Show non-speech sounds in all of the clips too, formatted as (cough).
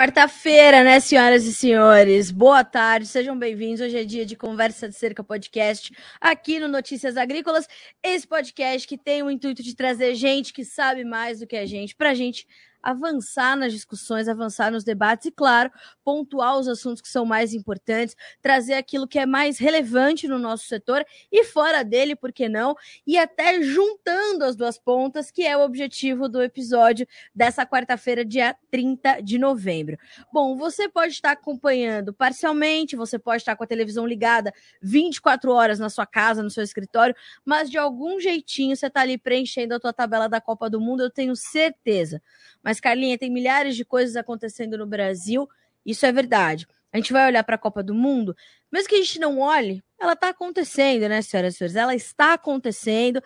Quarta-feira, né, senhoras e senhores? Boa tarde, sejam bem-vindos. Hoje é dia de Conversa de Cerca Podcast aqui no Notícias Agrícolas. Esse podcast que tem o intuito de trazer gente que sabe mais do que a gente, pra gente avançar nas discussões, avançar nos debates e, claro, pontuar os assuntos que são mais importantes, trazer aquilo que é mais relevante no nosso setor e fora dele, por que não? E até juntando as duas pontas, que é o objetivo do episódio dessa quarta-feira, dia 30 de novembro. Bom, você pode estar acompanhando parcialmente, você pode estar com a televisão ligada 24 horas na sua casa, no seu escritório, mas de algum jeitinho você está ali preenchendo a tua tabela da Copa do Mundo, eu tenho certeza. Mas mas, Carlinha, tem milhares de coisas acontecendo no Brasil, isso é verdade. A gente vai olhar para a Copa do Mundo, mesmo que a gente não olhe, ela está acontecendo, né, senhoras e senhores? Ela está acontecendo.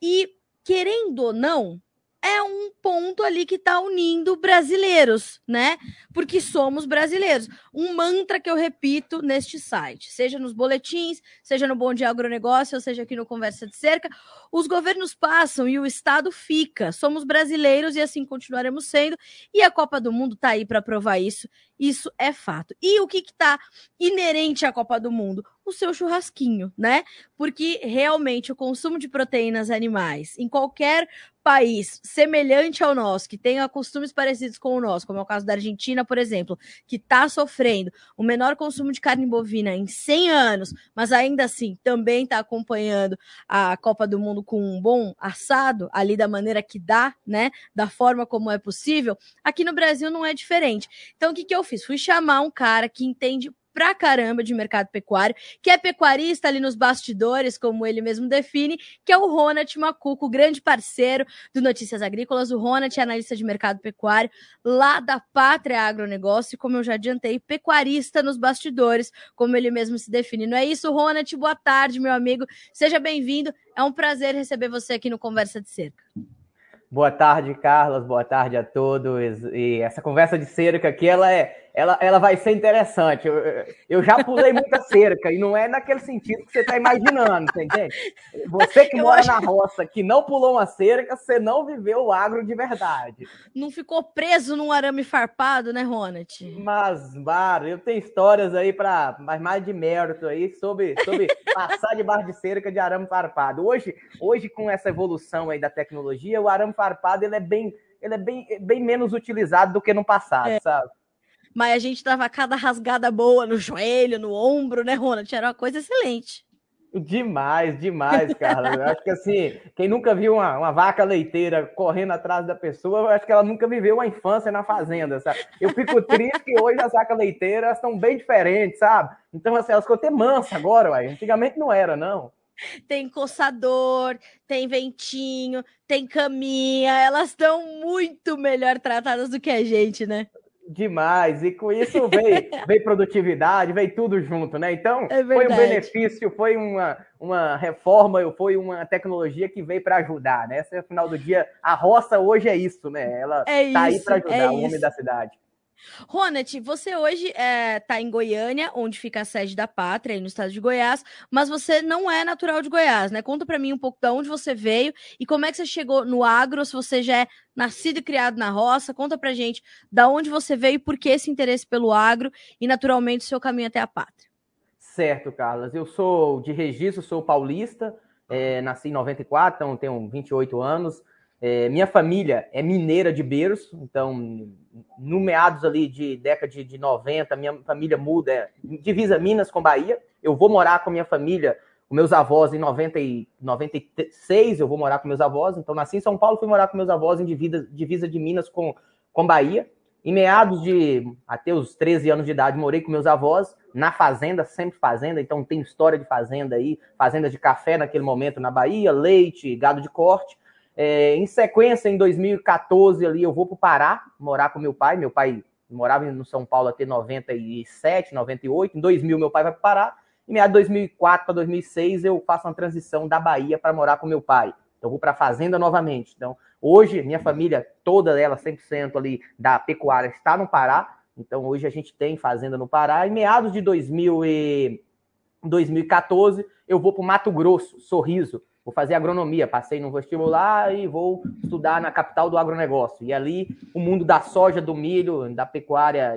E, querendo ou não, é um ponto ali que está unindo brasileiros, né? Porque somos brasileiros. Um mantra que eu repito neste site, seja nos boletins, seja no Bom Dia Agronegócio, ou seja aqui no Conversa de Cerca, os governos passam e o Estado fica. Somos brasileiros e assim continuaremos sendo. E a Copa do Mundo está aí para provar isso. Isso é fato. E o que está inerente à Copa do Mundo? O seu churrasquinho, né? Porque realmente o consumo de proteínas animais em qualquer país semelhante ao nosso, que tenha costumes parecidos com o nosso, como é o caso da Argentina, por exemplo, que está sofrendo o menor consumo de carne bovina em 100 anos, mas ainda assim também está acompanhando a Copa do Mundo com um bom assado, ali da maneira que dá, né? Da forma como é possível, aqui no Brasil não é diferente. Então, o que, que eu fiz? Fui chamar um cara que entende pra caramba de mercado pecuário, que é pecuarista ali nos bastidores, como ele mesmo define, que é o Ronald Macuco, grande parceiro do Notícias Agrícolas. O Ronald é analista de mercado pecuário lá da Pátria Agronegócio, e como eu já adiantei, pecuarista nos bastidores, como ele mesmo se define. Não é isso, Ronald? Boa tarde, meu amigo. Seja bem-vindo. É um prazer receber você aqui no Conversa de Cerca. Boa tarde, Carlos. Boa tarde a todos. E essa conversa de cerca aqui, ela é ela, ela vai ser interessante. Eu, eu já pulei muita cerca, e não é naquele sentido que você está imaginando, você entende? Você que eu mora acho... na roça, que não pulou uma cerca, você não viveu o agro de verdade. Não ficou preso num arame farpado, né, Ronald? Mas, Mário, eu tenho histórias aí para mais, mais de mérito aí sobre, sobre passar debaixo de cerca de arame farpado. Hoje, hoje, com essa evolução aí da tecnologia, o arame farpado ele é bem, ele é bem, bem menos utilizado do que no passado, é. sabe? Mas a gente dava cada rasgada boa no joelho, no ombro, né, Ronald? Era uma coisa excelente. Demais, demais, Carla. Eu acho que assim, quem nunca viu uma, uma, vaca leiteira correndo atrás da pessoa, eu acho que ela nunca viveu uma infância na fazenda, sabe? Eu fico triste que hoje as vacas leiteiras estão bem diferentes, sabe? Então, assim, elas ficam até mansas agora, uai. Antigamente não era, não. Tem coçador, tem ventinho, tem caminha, elas estão muito melhor tratadas do que a gente, né? Demais, e com isso veio, (laughs) veio produtividade, veio tudo junto, né? Então, é foi um benefício, foi uma, uma reforma, foi uma tecnologia que veio para ajudar, né? Esse, no final do dia, a roça hoje é isso, né? Ela é tá isso, aí para ajudar é o homem da cidade. Ronald, você hoje está é, tá em Goiânia, onde fica a sede da Pátria, aí no estado de Goiás, mas você não é natural de Goiás, né? Conta para mim um pouco de onde você veio e como é que você chegou no agro, se você já é nascido e criado na roça. Conta pra gente da onde você veio e por que esse interesse pelo agro e, naturalmente, o seu caminho até a Pátria. Certo, Carlos. Eu sou de registro, sou paulista, é, nasci em 94, então tenho 28 anos. É, minha família é mineira de berço, então, no meados ali de década de, de 90, minha família muda, é, divisa Minas com Bahia. Eu vou morar com minha família, com meus avós em 90 e 96, eu vou morar com meus avós. Então, nasci em São Paulo, fui morar com meus avós em divisa, divisa de Minas com, com Bahia. Em meados de até os 13 anos de idade, morei com meus avós na fazenda, sempre fazenda, então tem história de fazenda aí, fazenda de café naquele momento na Bahia, leite, gado de corte. É, em sequência, em 2014, ali, eu vou para o Pará morar com meu pai. Meu pai morava no São Paulo até 97, 98. Em 2000, meu pai vai para o Pará. Em meados de 2004 para 2006, eu faço uma transição da Bahia para morar com meu pai. Então, vou para a fazenda novamente. Então, hoje, minha família, toda ela, 100% ali da pecuária, está no Pará. Então, hoje a gente tem fazenda no Pará. Em meados de 2000 e 2014, eu vou para o Mato Grosso, Sorriso vou fazer agronomia, passei no vestibular e vou estudar na capital do agronegócio. E ali o mundo da soja, do milho, da pecuária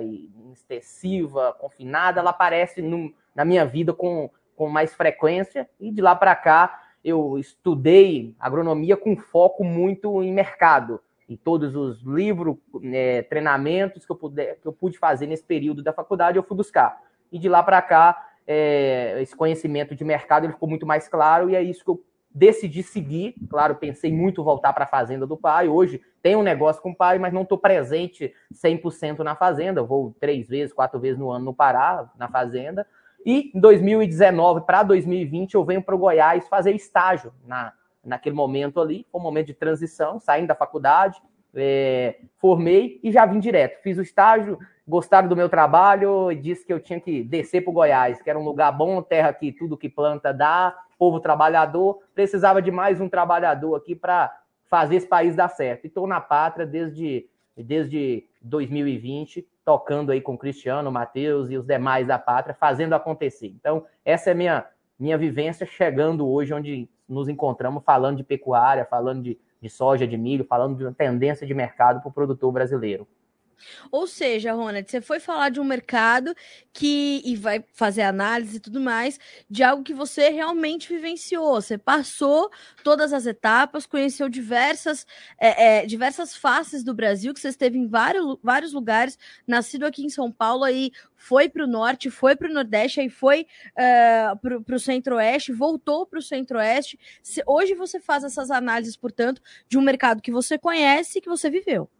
extensiva, confinada, ela aparece no, na minha vida com, com mais frequência. E de lá para cá eu estudei agronomia com foco muito em mercado. E todos os livros, é, treinamentos que eu, que eu pude fazer nesse período da faculdade, eu fui buscar. E de lá para cá, é, esse conhecimento de mercado ele ficou muito mais claro e é isso que eu decidi seguir. Claro, pensei muito voltar para a fazenda do pai. Hoje tenho um negócio com o pai, mas não estou presente 100% na fazenda. Vou três vezes, quatro vezes no ano no Pará, na fazenda. E em 2019 para 2020 eu venho para o Goiás fazer estágio na, naquele momento ali. Foi um momento de transição, saindo da faculdade, é, formei e já vim direto. Fiz o estágio, gostaram do meu trabalho e disse que eu tinha que descer para o Goiás, que era um lugar bom, terra que tudo que planta dá, povo trabalhador. Precisava de mais um trabalhador aqui para fazer esse país dar certo. E estou na pátria desde, desde 2020, tocando aí com o Cristiano, o Matheus e os demais da pátria, fazendo acontecer. Então, essa é minha, minha vivência chegando hoje onde nos encontramos, falando de pecuária, falando de de soja, de milho, falando de uma tendência de mercado para o produtor brasileiro. Ou seja, Ronald, você foi falar de um mercado que e vai fazer análise e tudo mais de algo que você realmente vivenciou. Você passou todas as etapas, conheceu diversas, é, é, diversas faces do Brasil, que você esteve em vários, vários lugares, nascido aqui em São Paulo, aí foi para o norte, foi para o nordeste, aí foi uh, para o centro-oeste, voltou para o centro-oeste. Hoje você faz essas análises, portanto, de um mercado que você conhece e que você viveu.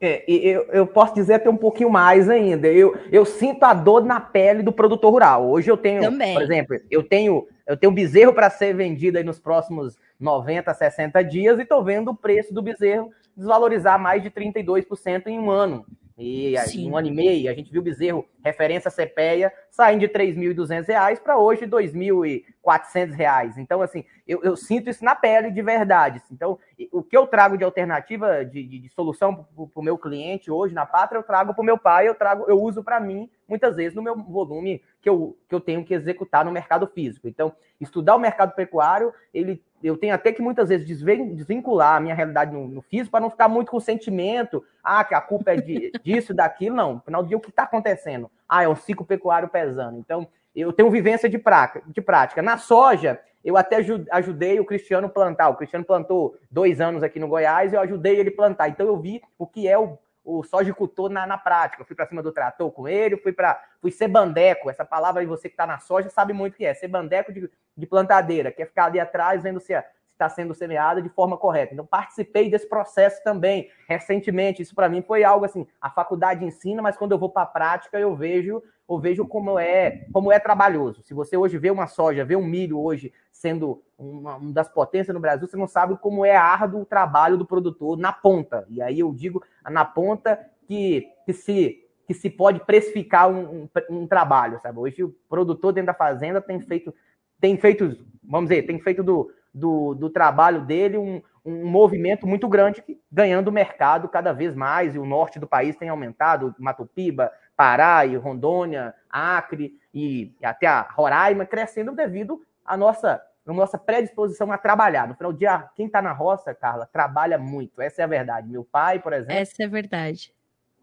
É, eu, eu posso dizer até um pouquinho mais ainda. Eu, eu sinto a dor na pele do produtor rural. Hoje eu tenho, Também. por exemplo, eu tenho eu tenho bezerro para ser vendido aí nos próximos 90, 60 dias e estou vendo o preço do bezerro desvalorizar mais de 32% em um ano. E em um ano e meio, a gente viu o bezerro, referência CPEA, saindo de R$ 3.200 para hoje R$ 2.400. Então, assim, eu, eu, sinto isso na pele de verdade. Então, o que eu trago de alternativa, de, de, de solução para o meu cliente hoje na pátria, eu trago para o meu pai, eu trago, eu uso para mim, muitas vezes, no meu volume que eu, que eu tenho que executar no mercado físico. Então, estudar o mercado pecuário, ele eu tenho até que muitas vezes desvincular a minha realidade no, no físico para não ficar muito com o sentimento, ah, que a culpa é de, (laughs) disso, daquilo. Não, no final do dia, o que está acontecendo? Ah, é um ciclo pecuário pesando. Então, eu tenho vivência de, praca, de prática. Na soja, eu até ajudei o Cristiano plantar. O Cristiano plantou dois anos aqui no Goiás eu ajudei ele plantar. Então, eu vi o que é o o sojicultor na, na prática. Eu fui para cima do trator com ele, fui para fui ser bandeco. Essa palavra aí, você que está na soja sabe muito o que é. Ser bandeco de, de plantadeira, que é ficar ali atrás vendo se está sendo semeada de forma correta. Então, participei desse processo também recentemente. Isso para mim foi algo assim, a faculdade ensina, mas quando eu vou para a prática, eu vejo, eu vejo como é, como é trabalhoso. Se você hoje vê uma soja, vê um milho hoje sendo uma, uma das potências no Brasil, você não sabe como é árduo o trabalho do produtor na ponta. E aí eu digo na ponta que, que se que se pode precificar um, um, um, trabalho, sabe? Hoje o produtor dentro da fazenda tem feito, tem feito, vamos dizer, tem feito do, do, do trabalho dele um, um movimento muito grande, ganhando mercado cada vez mais, e o norte do país tem aumentado, Mato Piba, Pará e Rondônia, Acre e até a Roraima, crescendo devido à nossa, à nossa predisposição a trabalhar. No final do dia, quem está na roça, Carla, trabalha muito, essa é a verdade. Meu pai, por exemplo... Essa é a verdade.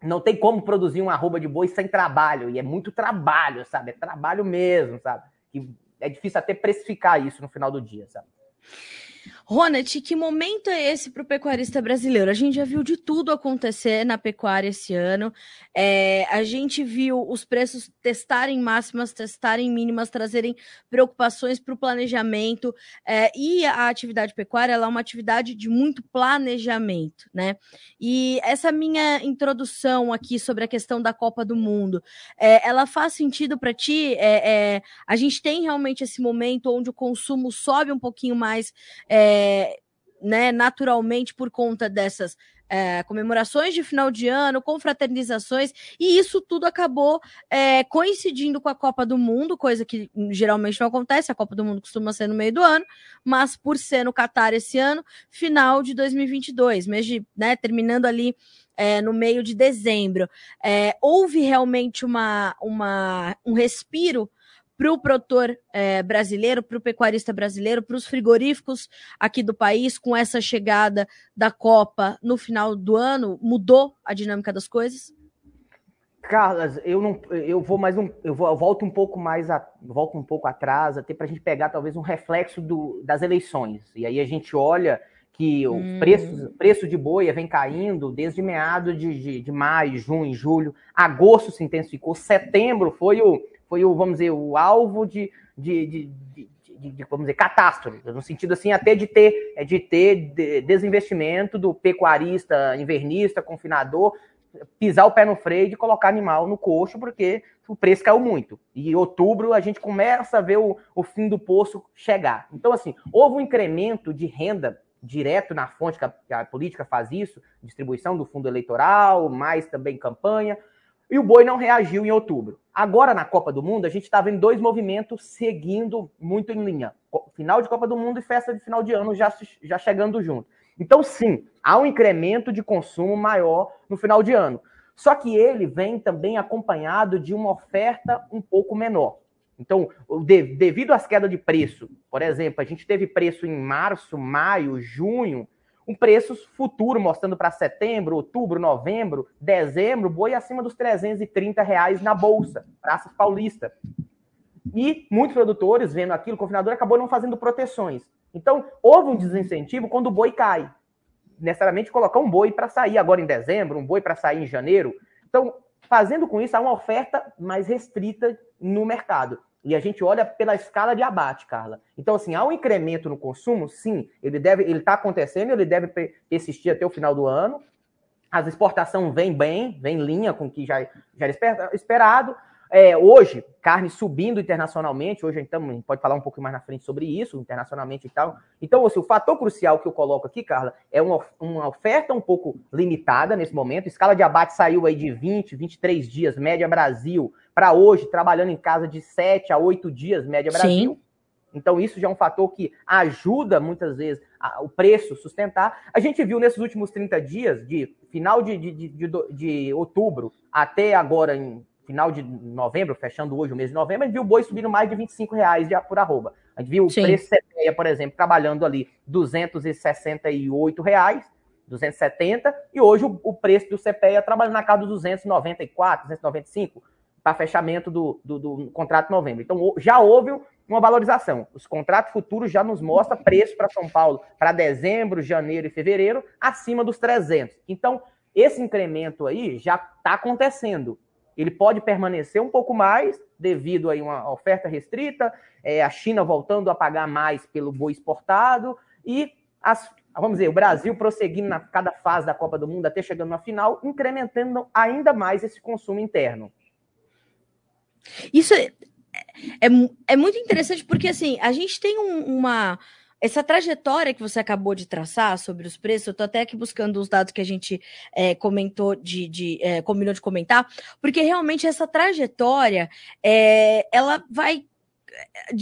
Não tem como produzir uma arroba de boi sem trabalho, e é muito trabalho, sabe? É trabalho mesmo, sabe? E é difícil até precificar isso no final do dia, sabe? Ronald, que momento é esse para o pecuarista brasileiro? A gente já viu de tudo acontecer na pecuária esse ano. É, a gente viu os preços testarem máximas, testarem mínimas, trazerem preocupações para o planejamento. É, e a atividade pecuária é uma atividade de muito planejamento, né? E essa minha introdução aqui sobre a questão da Copa do Mundo, é, ela faz sentido para ti? É, é, a gente tem realmente esse momento onde o consumo sobe um pouquinho mais. É, é, né, naturalmente por conta dessas é, comemorações de final de ano, confraternizações, e isso tudo acabou é, coincidindo com a Copa do Mundo, coisa que geralmente não acontece, a Copa do Mundo costuma ser no meio do ano, mas por ser no Catar esse ano, final de 2022, mês de, né, terminando ali é, no meio de dezembro. É, houve realmente uma, uma, um respiro para o produtor é, brasileiro, para o pecuarista brasileiro, para os frigoríficos aqui do país, com essa chegada da Copa no final do ano? Mudou a dinâmica das coisas? Carlas, eu não, eu vou mais um, eu, vou, eu volto um pouco mais, a, volto um pouco atrás, até para a gente pegar talvez um reflexo do, das eleições. E aí a gente olha que o hum. preço, preço de boia vem caindo desde meados de, de, de, maio, junho, julho, agosto se intensificou, setembro foi o, foi o vamos dizer, o alvo de, de, de, de, de vamos dizer, catástrofe, no sentido assim, até de ter, de ter desinvestimento do pecuarista, invernista, confinador, pisar o pé no freio de colocar animal no coxo, porque o preço caiu muito. E outubro a gente começa a ver o, o fim do poço chegar. Então, assim, houve um incremento de renda direto na fonte que a, que a, política faz isso, distribuição do fundo eleitoral, mais também campanha, e o boi não reagiu em outubro. Agora, na Copa do Mundo, a gente está vendo dois movimentos seguindo muito em linha. Final de Copa do Mundo e festa de final de ano já, já chegando junto. Então, sim, há um incremento de consumo maior no final de ano. Só que ele vem também acompanhado de uma oferta um pouco menor. Então, devido às quedas de preço, por exemplo, a gente teve preço em março, maio, junho, um preço futuro mostrando para setembro, outubro, novembro, dezembro, boi acima dos 330 reais na bolsa, Praça Paulista. E muitos produtores, vendo aquilo, o confinador acabou não fazendo proteções. Então, houve um desincentivo quando o boi cai. Necessariamente colocar um boi para sair agora em dezembro, um boi para sair em janeiro. Então, fazendo com isso, há uma oferta mais restrita no mercado. E a gente olha pela escala de abate, Carla. Então, assim, há um incremento no consumo, sim, ele deve, ele está acontecendo, ele deve persistir até o final do ano. As exportações vêm bem, vem em linha com o que já, já era esperado. É, hoje, carne subindo internacionalmente, hoje então a gente pode falar um pouco mais na frente sobre isso, internacionalmente e tal. Então, assim, o fator crucial que eu coloco aqui, Carla, é uma, uma oferta um pouco limitada nesse momento. A escala de abate saiu aí de 20, 23 dias, média Brasil, para hoje, trabalhando em casa de 7 a 8 dias, média Brasil. Sim. Então, isso já é um fator que ajuda muitas vezes a, o preço sustentar. A gente viu nesses últimos 30 dias, de final de, de, de, de, de outubro até agora em final de novembro, fechando hoje o mês de novembro, a gente viu o boi subindo mais de 25 reais de, por arroba. A gente viu Sim. o preço CPEA, por exemplo, trabalhando ali 268 reais, 270, e hoje o, o preço do CPEA trabalhando na casa dos 294, 295, para fechamento do, do, do, contrato de novembro. Então, já houve uma valorização. Os contratos futuros já nos mostram preço para São Paulo para dezembro, janeiro e fevereiro acima dos 300. Então, esse incremento aí já está acontecendo. Ele pode permanecer um pouco mais devido a uma oferta restrita, é, a China voltando a pagar mais pelo boi exportado e as, vamos dizer, o Brasil prosseguindo na cada fase da Copa do Mundo até chegando na final, incrementando ainda mais esse consumo interno. Isso é, é, é muito interessante porque assim a gente tem um, uma essa trajetória que você acabou de traçar sobre os preços, eu estou até aqui buscando os dados que a gente é, comentou de, de é, combinou de comentar, porque realmente essa trajetória é, ela vai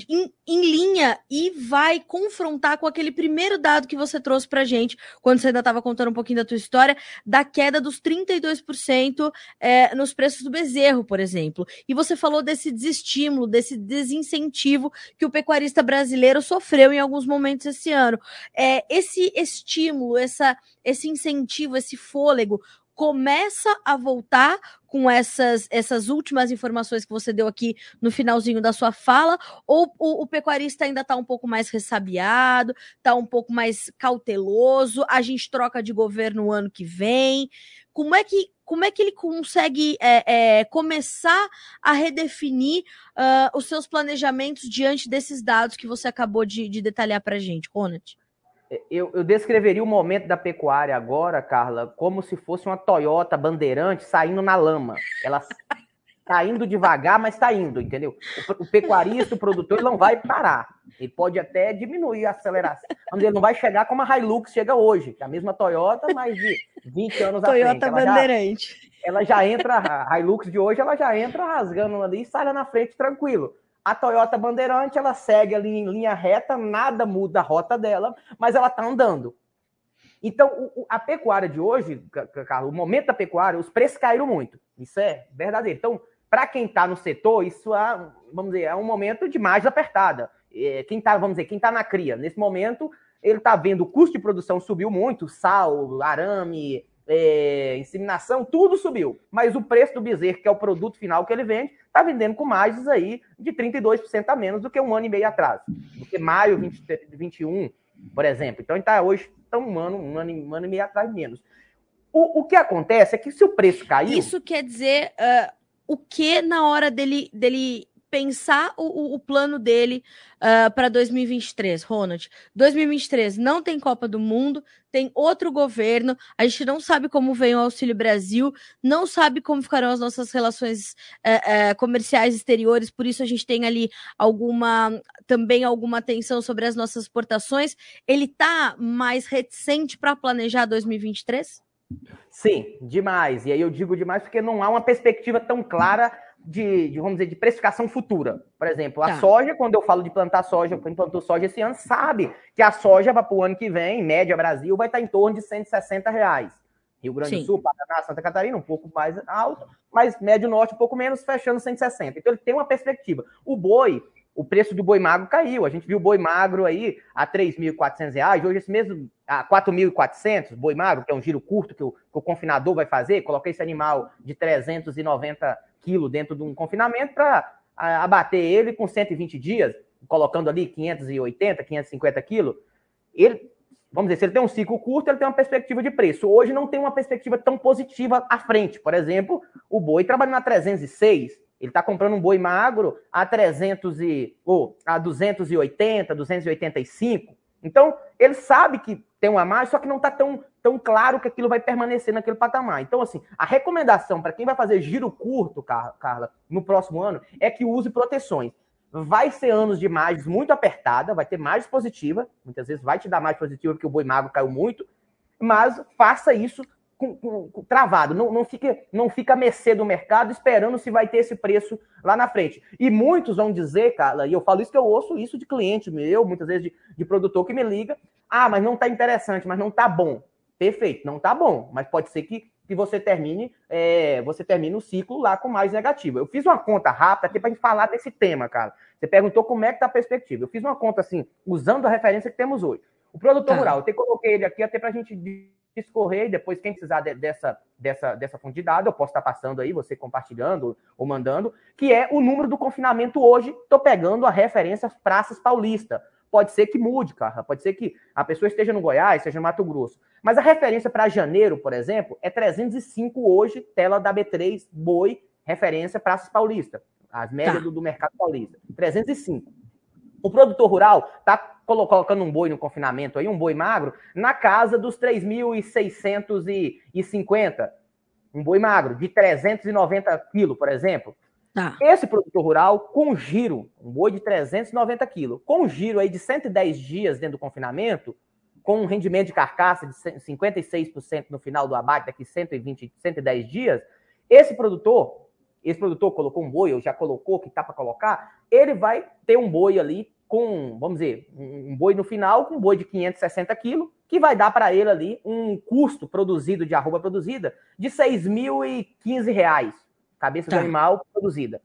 em, em, linha e vai confrontar com aquele primeiro dado que você trouxe pra gente, quando você ainda estava contando um pouquinho da tua história, da queda dos 32% é, nos preços do bezerro, por exemplo. E você falou desse desestímulo, desse desincentivo que o pecuarista brasileiro sofreu em alguns momentos esse ano. É, esse estímulo, essa, esse incentivo, esse fôlego, começa a voltar com essas, essas últimas informações que você deu aqui no finalzinho da sua fala, ou o, o pecuarista ainda está um pouco mais ressabiado, está um pouco mais cauteloso, a gente troca de governo ano que vem. Como é que, como é que ele consegue é, é, começar a redefinir uh, os seus planejamentos diante desses dados que você acabou de, de detalhar para a gente, Ronald? Eu, eu, descreveria o momento da pecuária agora, Carla, como se fosse uma Toyota Bandeirante saindo na lama. Ela tá indo devagar, mas está indo, entendeu? O, o, pecuarista, o produtor, não vai parar. Ele pode até diminuir a aceleração. Ele não vai chegar como a Hilux chega hoje, que é a mesma Toyota, mas de 20 anos Toyota à frente. Toyota Bandeirante. Já, ela já entra, a Hilux de hoje, ela já entra rasgando ali e sai lá na frente tranquilo. A Toyota Bandeirante, ela segue ali em linha reta, nada muda a rota dela, mas ela está andando. Então, a pecuária de hoje, Carlos, o momento da pecuária, os preços caíram muito. Isso é verdadeiro. Então, para quem está no setor, isso é, vamos dizer, é um momento de mais apertada. É, quem está, vamos dizer, quem está na cria, nesse momento, ele está vendo o custo de produção subiu muito, sal, arame, é, inseminação, tudo subiu. Mas o preço do bezerro, que é o produto final que ele vende, está vendendo com margens aí de 32% a menos do que um ano e meio atrás. Do que maio 2021, por exemplo. Então, está hoje tá um ano, um ano, um ano e meio atrás menos. O, o que acontece é que se o preço caiu. Isso quer dizer uh, o que na hora dele, dele pensar o, o, plano dele uh, para 2023, Ronald. 2023 não tem Copa do Mundo, tem outro governo, a gente não sabe como vem o Auxílio Brasil, não sabe como ficarão as nossas relações uh, uh, comerciais exteriores, por isso a gente tem ali alguma também alguma atenção sobre as nossas exportações. Ele está mais reticente para planejar 2023? Sim, demais. E aí eu digo demais porque não há uma perspectiva tão clara de, de, vamos dizer, de precificação futura. Por exemplo, a tá. soja, quando eu falo de plantar soja, quem plantou soja esse ano, sabe que a soja para o ano que vem, média Brasil, vai estar em torno de 160 reais. Rio Grande do Sul, Paraná, Santa Catarina, um pouco mais alto, mas médio norte um pouco menos, fechando 160. Então ele tem uma perspectiva. O boi, o preço do boi magro caiu. A gente viu o boi magro aí a R$ 3.400, hoje esse mesmo a 4.400, boi magro, que é um giro curto que o, que o confinador vai fazer, coloquei esse animal de 390 quilos dentro de um confinamento para abater ele com 120 dias, colocando ali 580, 550 quilos. Ele, vamos dizer, se ele tem um ciclo curto, ele tem uma perspectiva de preço. Hoje não tem uma perspectiva tão positiva à frente. Por exemplo, o boi trabalhando na 306, ele está comprando um boi magro a 300 e, ou a 280, 285. Então, ele sabe que tem uma margem, só que não está tão, tão claro que aquilo vai permanecer naquele patamar. Então, assim, a recomendação para quem vai fazer giro curto, Carla, no próximo ano, é que use proteções. Vai ser anos de margens muito apertada, vai ter margem positiva, muitas vezes vai te dar mais positiva porque o boi magro caiu muito, mas faça isso com, com, com, travado, não, não, fica, não fica a mercê do mercado esperando se vai ter esse preço lá na frente. E muitos vão dizer, Carla, e eu falo isso que eu ouço isso de cliente meu, muitas vezes de, de produtor que me liga, ah, mas não está interessante, mas não está bom. Perfeito, não está bom, mas pode ser que, que você termine é, você termine o ciclo lá com mais negativo. Eu fiz uma conta rápida aqui para a gente falar desse tema, cara. Você perguntou como é que está a perspectiva. Eu fiz uma conta assim, usando a referência que temos hoje. O produtor tá. rural, eu até coloquei ele aqui até para a gente escorrer, depois quem precisar de, dessa, dessa, dessa fonte de dados, eu posso estar passando aí, você compartilhando ou mandando, que é o número do confinamento hoje, estou pegando a referência Praças Paulista. Pode ser que mude, cara, pode ser que a pessoa esteja no Goiás, esteja no Mato Grosso. Mas a referência para janeiro, por exemplo, é 305 hoje, tela da B3, boi, referência Praças Paulista. As médias tá. do, do mercado paulista. 305. O produtor rural está colocando um boi no confinamento aí, um boi magro, na casa dos 3.650. Um boi magro, de 390 quilos, por exemplo. Tá. Esse produtor rural, com giro, um boi de 390 quilos, com giro aí de 110 dias dentro do confinamento, com um rendimento de carcaça de 56% no final do abate, daqui 120, 110 dias, esse produtor, esse produtor colocou um boi, ou já colocou, que está para colocar, ele vai ter um boi ali com, vamos dizer, um boi no final, com um boi de 560 quilos, que vai dar para ele ali um custo produzido de arroba produzida de 6.015 reais, cabeça tá. do animal produzida.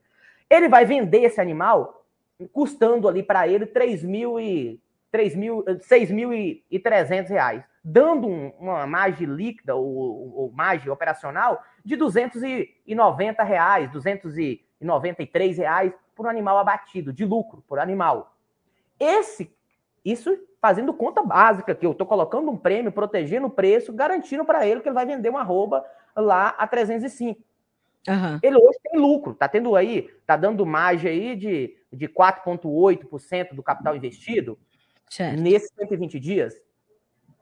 Ele vai vender esse animal custando ali para ele 6.300 reais, dando uma margem líquida ou, ou margem operacional de 290 reais, 293 reais por animal abatido, de lucro por animal. Esse, isso fazendo conta básica, que eu estou colocando um prêmio, protegendo o preço, garantindo para ele que ele vai vender uma arroba lá a 305. Uhum. Ele hoje tem lucro, tá tendo aí, tá dando margem aí de, de 4,8% do capital investido certo. nesses 120 dias.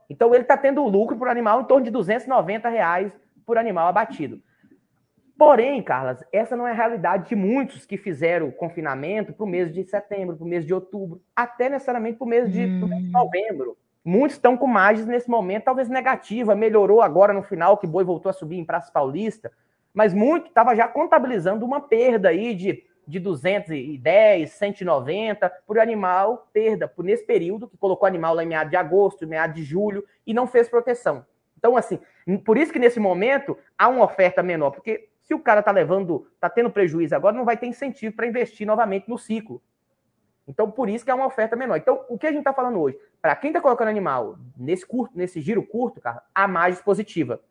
Então ele está tendo lucro por animal em torno de 290 reais por animal abatido. Porém, Carlas, essa não é a realidade de muitos que fizeram o confinamento para o mês de setembro, para o mês de outubro, até necessariamente para o mês, de, mês de hum. novembro. Muitos estão com margens nesse momento, talvez negativa, melhorou agora no final, que boi voltou a subir em Praça Paulista, mas muito estava já contabilizando uma perda aí de, de 210, 190 por animal, perda por nesse período, que colocou animal lá em meados de agosto, meados de julho, e não fez proteção. Então, assim, por isso que nesse momento há uma oferta menor, porque Se o cara está levando, está tendo prejuízo agora, não vai ter incentivo para investir novamente no ciclo. Então, por isso que é uma oferta menor. Então, o que a gente está falando hoje? Para quem está colocando animal nesse curto, nesse giro curto, cara, a margem positiva.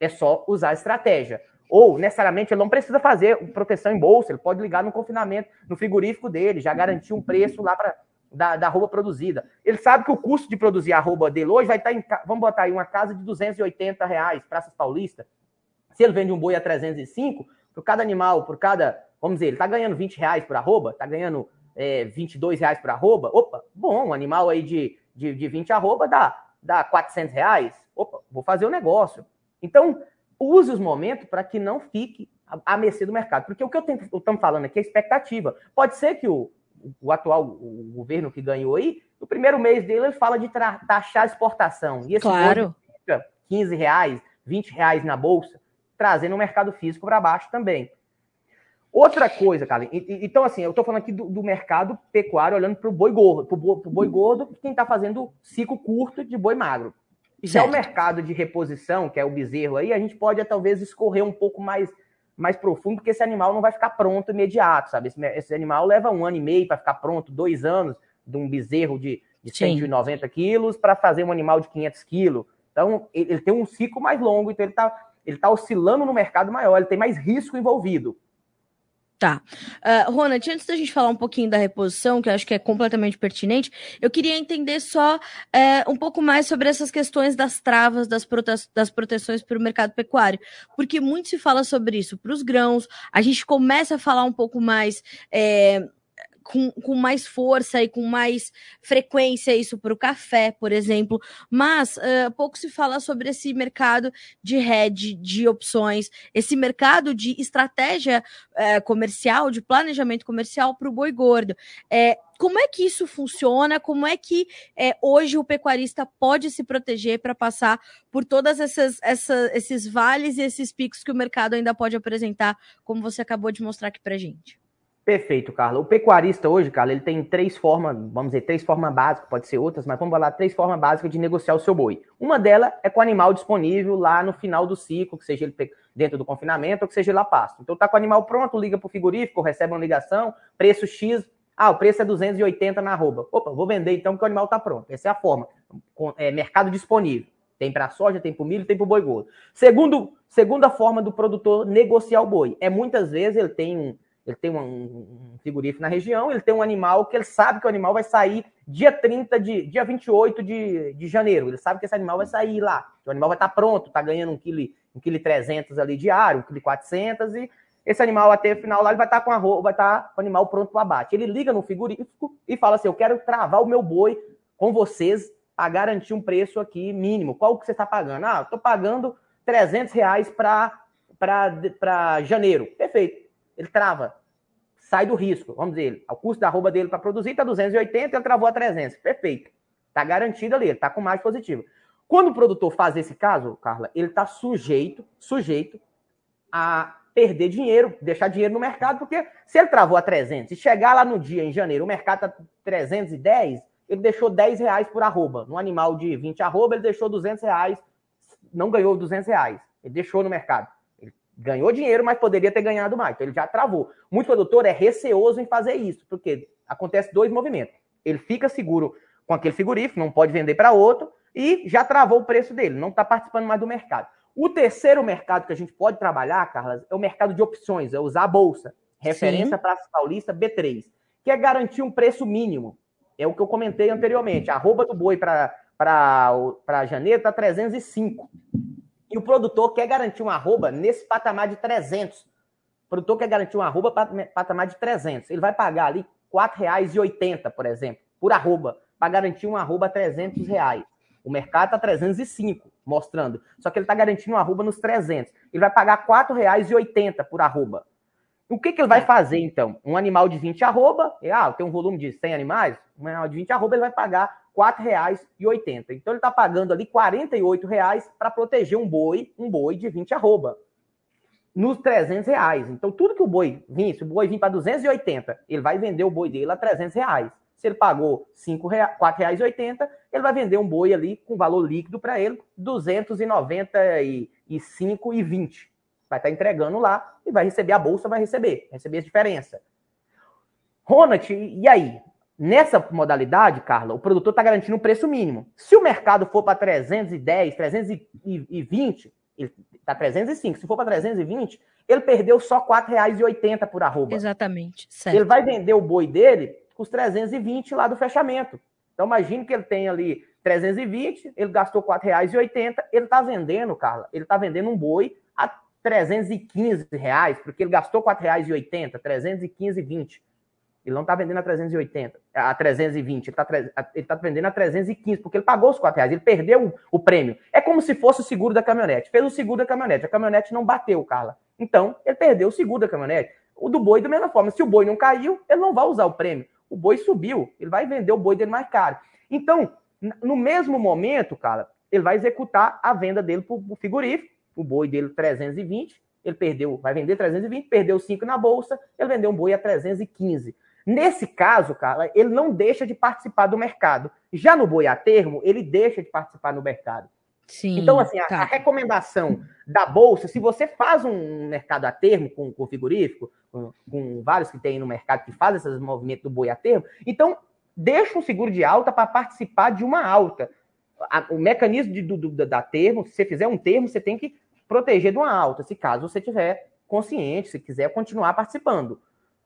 É só usar a estratégia. Ou, necessariamente, ele não precisa fazer proteção em bolsa, ele pode ligar no confinamento, no frigorífico dele, já garantir um preço lá para da, da arroba produzida. Ele sabe que o custo de produzir a arroba dele hoje vai estar em, vamos botar aí, uma casa de 280 reais, Praças Paulista. Se ele vende um boi a 305, por cada animal, por cada, vamos dizer, ele está ganhando 20 reais por arroba, está ganhando é, 22 reais por arroba, opa, bom, um animal aí de, de, de 20 arroba dá, dá 400 reais, opa, vou fazer o um negócio. Então, use os momentos para que não fique à mercê do mercado. Porque o que eu estamos falando aqui é expectativa. Pode ser que o, o atual o governo que ganhou aí, no primeiro mês dele, ele fala de taxar a exportação. E esse claro. fica 15 reais, 20 reais na bolsa, trazendo o mercado físico para baixo também. Outra coisa, cara, então assim, eu estou falando aqui do, do, mercado pecuário olhando para o boi gordo, para o boi gordo, quem está fazendo ciclo curto de boi magro. Já o mercado de reposição, que é o bezerro aí, a gente pode talvez escorrer um pouco mais, mais profundo, porque esse animal não vai ficar pronto imediato, sabe? Esse, esse animal leva um ano e meio para ficar pronto, dois anos de um bezerro de, de 190 quilos para fazer um animal de 500 quilos. Então, ele, ele, tem um ciclo mais longo, então ele está ele tá oscilando no mercado maior, ele tem mais risco envolvido. Tá. Uh, Ronald, antes da gente falar um pouquinho da reposição, que eu acho que é completamente pertinente, eu queria entender só uh, um pouco mais sobre essas questões das travas, das, prote das proteções para o mercado pecuário. Porque muito se fala sobre isso para os grãos, a gente começa a falar um pouco mais. Uh, com, com mais força e com mais frequência isso para o café, por exemplo. Mas uh, pouco se fala sobre esse mercado de hedge, de opções, esse mercado de estratégia uh, comercial, de planejamento comercial para o boi gordo. É, como é que isso funciona? Como é que é, hoje o pecuarista pode se proteger para passar por todos essa, esses vales e esses picos que o mercado ainda pode apresentar, como você acabou de mostrar aqui para gente? Perfeito, Carla. O pecuarista hoje, Carla, ele tem três formas, vamos dizer, três formas básicas, pode ser outras, mas vamos falar três formas básicas de negociar o seu boi. Uma delas é com o animal disponível lá no final do ciclo, que seja ele dentro do confinamento ou que seja lá pasto. Então tá com o animal pronto, liga pro frigorífico, recebe uma ligação, preço X, ah, o preço é 280 na arroba. Opa, vou vender então porque o animal tá pronto. Essa é a forma. É, mercado disponível. Tem para soja, tem para milho, tem para boi gordo. Segundo, segunda forma do produtor negociar o boi é muitas vezes ele tem um ele tem um, um frigorífico na região, ele tem um animal que ele sabe que o animal vai sair dia 30 de dia 28 de, de janeiro. Ele sabe que esse animal vai sair lá. O animal vai estar pronto, está ganhando um quilo, um quilo 300 ali diário, um quilo 400 e esse animal até o final lá ele vai estar com a vai estar com o animal pronto para abate. Ele liga no frigorífico e fala assim: "Eu quero travar o meu boi com vocês a garantir um preço aqui mínimo. Qual que você está pagando? Ah, estou pagando 300 reais para janeiro. Perfeito ele trava, sai do risco. Vamos dizer, o custo da arroba dele para produzir está 280, ele travou a 300. Perfeito. Está garantido ali, ele está com mais positivo. Quando o produtor faz esse caso, Carla, ele está sujeito, sujeito a perder dinheiro, deixar dinheiro no mercado, porque se ele travou a 300 e chegar lá no dia, em janeiro, o mercado está 310, ele deixou 10 reais por arroba. No animal de 20 arroba, ele deixou 200 reais, não ganhou 200 reais. Ele deixou no mercado ganhou dinheiro, mas poderia ter ganhado mais. Então ele já travou. Muito produtor é receoso em fazer isso, porque acontece dois movimentos. Ele fica seguro com aquele frigorífico, não pode vender para outro, e já travou o preço dele, não está participando mais do mercado. O terceiro mercado que a gente pode trabalhar, Carla, é o mercado de opções, é usar a bolsa. Referência para Praça Paulista B3, que é garantir um preço mínimo. É o que eu comentei anteriormente. A arroba do boi para janeiro está 305. E o produtor quer garantir um arroba nesse patamar de 300. O produtor quer garantir um arroba patamar de 300. Ele vai pagar ali R$ 4,80, por exemplo, por arroba, para garantir um arroba 300 reais. O mercado está 305, mostrando. Só que ele está garantindo um arroba nos 300. Ele vai pagar R$ 4,80 por arroba. O que, que ele vai fazer, então? Um animal de 20 arroba, ah, tem um volume de 100 animais, um animal de 20 arroba, ele vai pagar R$ 4,80. Então ele está pagando ali R$ reais para proteger um boi, um boi de 20 arroba. Nos 300 reais. Então, tudo que o boi vir, se o boi vir para 280, ele vai vender o boi dele a 300 reais. Se ele pagou R$ 4,80, ele vai vender um boi ali com valor líquido para ele, R$ 295,20. Vai estar tá entregando lá e vai receber a bolsa, vai receber, receber a diferença. Ronald, e aí? Nessa modalidade, Carla, o produtor está garantindo um preço mínimo. Se o mercado for para 310, 320, ele está 305. Se for para 320, ele perdeu só R$ 4,80 por arroba. Exatamente. Certo. Ele vai vender o boi dele com os 320 lá do fechamento. Então, imagine que ele tem ali 320, ele gastou R$ 4,80, ele está vendendo, Carla, ele está vendendo um boi 315 reais, porque ele gastou R$ 4,80, 315,20. Ele não está vendendo a 380, a 320, ele está ele tá vendendo a 315, porque ele pagou os 4 reais, ele perdeu o, o, prêmio. É como se fosse o seguro da caminhonete. Fez o seguro da caminhonete, a caminhonete não bateu, Carla. Então, ele perdeu o seguro da caminhonete. O do boi, da mesma forma. Se o boi não caiu, ele não vai usar o prêmio. O boi subiu, ele vai vender o boi dele mais caro. Então, no mesmo momento, cara, ele vai executar a venda dele para o frigorífico, o boi dele 320, ele perdeu, vai vender 320, perdeu 5 na bolsa, ele vendeu um boi a 315. Nesse caso, cara, ele não deixa de participar do mercado. Já no boi a termo, ele deixa de participar no mercado. Sim, então, assim, tá. a, a, recomendação da bolsa, se você faz um mercado a termo com, com frigorífico, com, com, vários que tem no mercado que fazem esses movimentos do boi a termo, então deixa um seguro de alta para participar de uma alta. A, o mecanismo de, do, do, da termo, se você fizer um termo, você tem que proteger de uma alta, se caso você tiver consciente, se quiser continuar participando.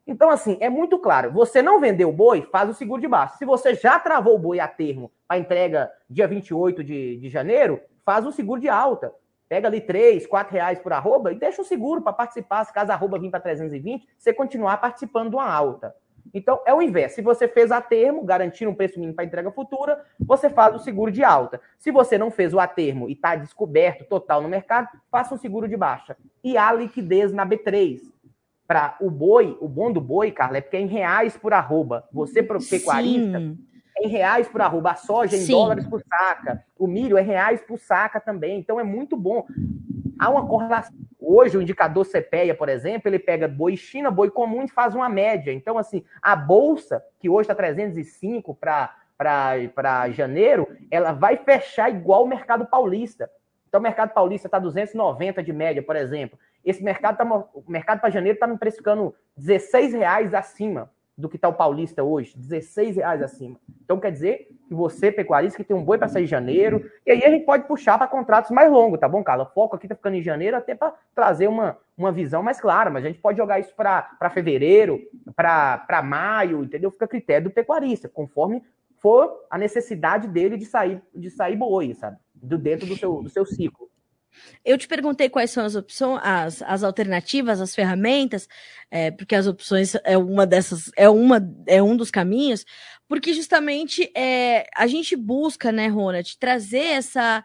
Então, assim, é muito claro. Você não vendeu o boi, faz o seguro de baixo. Se você já travou o boi a termo para entrega dia 28 de, de janeiro, faz o seguro de alta. Pega ali 3, 4 reais por arroba e deixa o seguro para participar. Se caso a arroba vir para 320, você continuar participando de uma alta. Então, é o inverso. Se você fez a termo, garantindo um preço mínimo para entrega futura, você faz o seguro de alta. Se você não fez o a termo e está descoberto total no mercado, faça um seguro de baixa. E há liquidez na B3 para o boi, o bom do boi, Carla, é porque é em reais por arroba. Você, pecuarista, Sim. é em reais por arroba. A soja é em Sim. dólares por saca. O milho é reais por saca também. Então é muito bom. Há uma correlação. Hoje, o indicador CPEA, por exemplo, ele pega boi China, boi comum e faz uma média. Então, assim, a bolsa, que hoje está 305 para janeiro, ela vai fechar igual o mercado paulista. Então, o mercado paulista está 290 de média, por exemplo. Esse mercado tá, o mercado para janeiro está me precificando 16 reais acima do que está o paulista hoje, 16 reais acima. Então quer dizer que você, pecuarista, que tem um boi para sair em janeiro, e aí a gente pode puxar para contratos mais longos, tá bom, Carla? O foco aqui está ficando em janeiro até para trazer uma, uma visão mais clara, mas a gente pode jogar isso para fevereiro, para maio, entendeu? Fica a critério do pecuarista, conforme for a necessidade dele de sair de sair boi, sabe? Do dentro do seu, do seu ciclo. Eu te perguntei quais são as opções, as, as alternativas, as ferramentas, é, porque as opções é uma dessas, é uma, é um dos caminhos, porque justamente é, a gente busca, né, Ronald, trazer essa,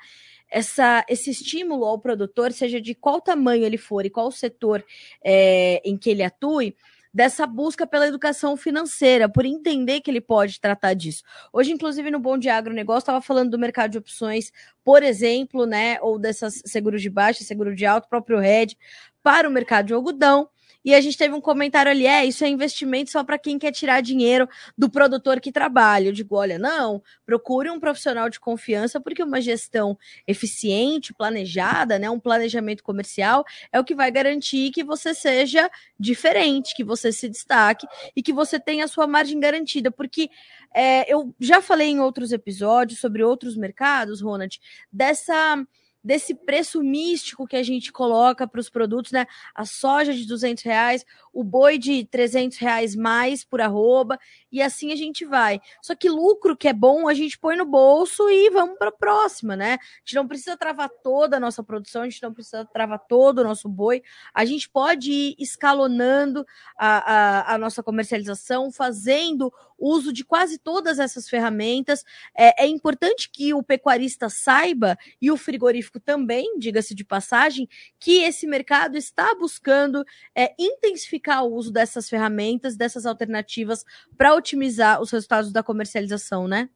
essa, esse estímulo ao produtor, seja de qual tamanho ele for e qual setor é, em que ele atue, dessa busca pela educação financeira, por entender que ele pode tratar disso. Hoje, inclusive, no Bom de Agronegócio, estava falando do mercado de opções, por exemplo, né, ou dessas seguros de baixa, seguro de alto, próprio RED, para o mercado de algodão. E a gente teve um comentário ali: é, isso é investimento só para quem quer tirar dinheiro do produtor que trabalha. Eu digo: olha, não, procure um profissional de confiança, porque uma gestão eficiente, planejada, né, um planejamento comercial, é o que vai garantir que você seja diferente, que você se destaque e que você tenha a sua margem garantida. Porque é, eu já falei em outros episódios sobre outros mercados, Ronald, dessa desse preço místico que a gente coloca para os produtos, né? A soja de 200 reais, o boi de 300 reais mais por arroba, e assim a gente vai. Só que lucro que é bom, a gente põe no bolso e vamos para a próxima, né? A gente não precisa travar toda a nossa produção, a gente não precisa travar todo o nosso boi, a gente pode ir escalonando a, a, a nossa comercialização, fazendo uso de quase todas essas ferramentas. É, é importante que o pecuarista saiba, e o frigorífico também, diga-se de passagem, que esse mercado está buscando é, intensificar o uso dessas ferramentas, dessas alternativas, para otimizar os resultados da comercialização, né?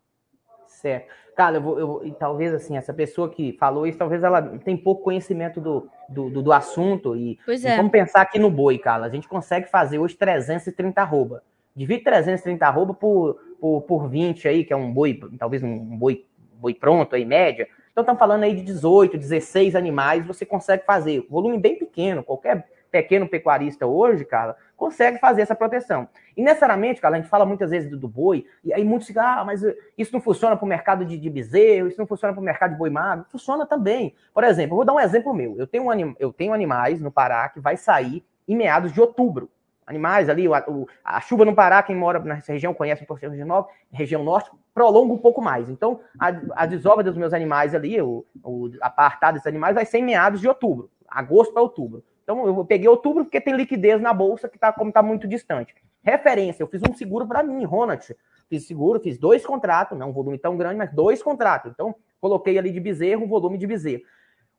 Certo. Cara, eu vou, eu, talvez assim, essa pessoa que falou isso, talvez ela tem pouco conhecimento do, do, do, do assunto. E, pois é. e vamos pensar aqui no boi, Carla. A gente consegue fazer hoje 330 arroba. Divide 330 arroba por, por, por 20 aí, que é um boi, talvez um boi, boi pronto aí, média. Então estamos falando aí de 18, 16 animais, você consegue fazer. Volume bem pequeno, qualquer pequeno pecuarista hoje, cara, consegue fazer essa proteção. E necessariamente, cara, a gente fala muitas vezes do, do boi, e aí muitos ficam, ah, mas isso não funciona para o mercado de, de, bezerro, isso não funciona para o mercado de boi magro. Funciona também. Por exemplo, vou dar um exemplo meu. Eu tenho, um eu tenho animais no Pará que vai sair em meados de outubro. Animais ali, o, o, a chuva no Pará, quem mora nessa região conhece um região, região norte, prolonga um pouco mais. Então, a, a desova dos meus animais ali, o, o apartar desses animais, vai ser em meados de outubro, agosto para outubro. Então, eu peguei outubro porque tem liquidez na bolsa, que tá, como está muito distante. Referência, eu fiz um seguro para mim, Ronald. Fiz seguro, fiz dois contratos, não um volume tão grande, mas dois contratos. Então, coloquei ali de bezerro, um volume de bezerro.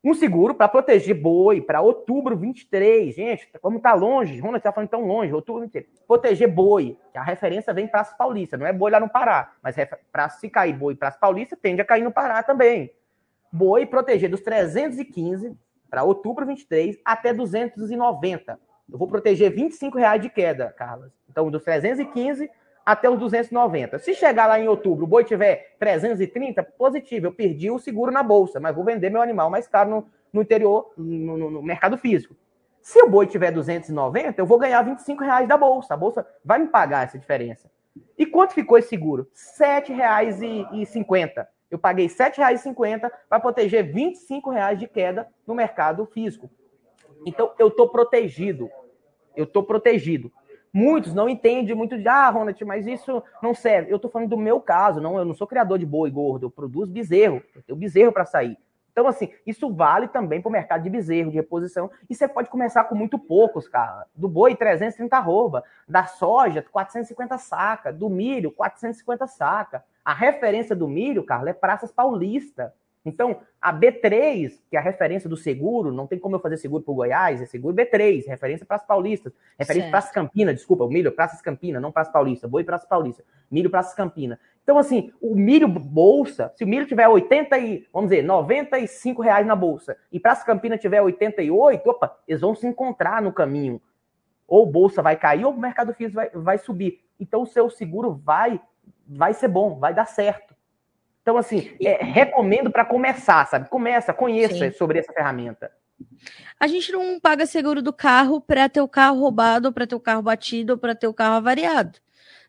Um seguro para proteger boi para outubro 23. Gente, como tá longe, Ronald está falando tão longe, outubro 23. Proteger boi, a referência vem Praça Paulista, não é boi lá no Pará, mas para se cair boi Praça Paulista, tende a cair no Pará também. Boi proteger dos 315 para outubro 23 até 290. Eu vou proteger 25 reais de queda, Carlos. Então, dos 315 até os 290. Se chegar lá em outubro, o boi tiver 330, positivo, eu perdi o seguro na bolsa, mas vou vender meu animal mais caro no, no interior, no, no, no, mercado físico. Se o boi tiver 290, eu vou ganhar 25 reais da bolsa. A bolsa vai me pagar essa diferença. E quanto ficou esse seguro? R$ 7,50 eu paguei R$ 7,50 para proteger R$ 25 de queda no mercado físico. Então, eu estou protegido. Eu estou protegido. Muitos não entendem muito de, ah, Ronald, mas isso não serve. Eu estou falando do meu caso, não, eu não sou criador de boi gordo, eu produzo bezerro, eu tenho bezerro para sair. Então, assim, isso vale também para o mercado de bezerro, de reposição. E você pode começar com muito poucos, cara. Do boi, 330 arroba. Da soja, 450 saca. Do milho, 450 saca. A referência do milho, Carlos, é Praças Paulista. Então, a B3, que é a referência do seguro, não tem como eu fazer seguro para o Goiás, é seguro B3, referência para as paulistas, referência para as Campinas, desculpa, o milho, Praças Campina, não Praça Paulista, boi Praça Paulista, milho Praças Campina. Então, assim, o milho bolsa, se o milho tiver 80 e, vamos dizer, 95 reais na bolsa, e Praça Campina tiver 88, opa, eles vão se encontrar no caminho. Ou bolsa vai cair, ou o mercado físico vai, vai subir. Então, o seu seguro vai, vai ser bom, vai dar certo. Então, assim, é, recomendo para começar, sabe? Começa, conheça Sim. sobre essa ferramenta. A gente não paga seguro do carro para ter o carro roubado, para ter o carro batido, ou para ter o carro avariado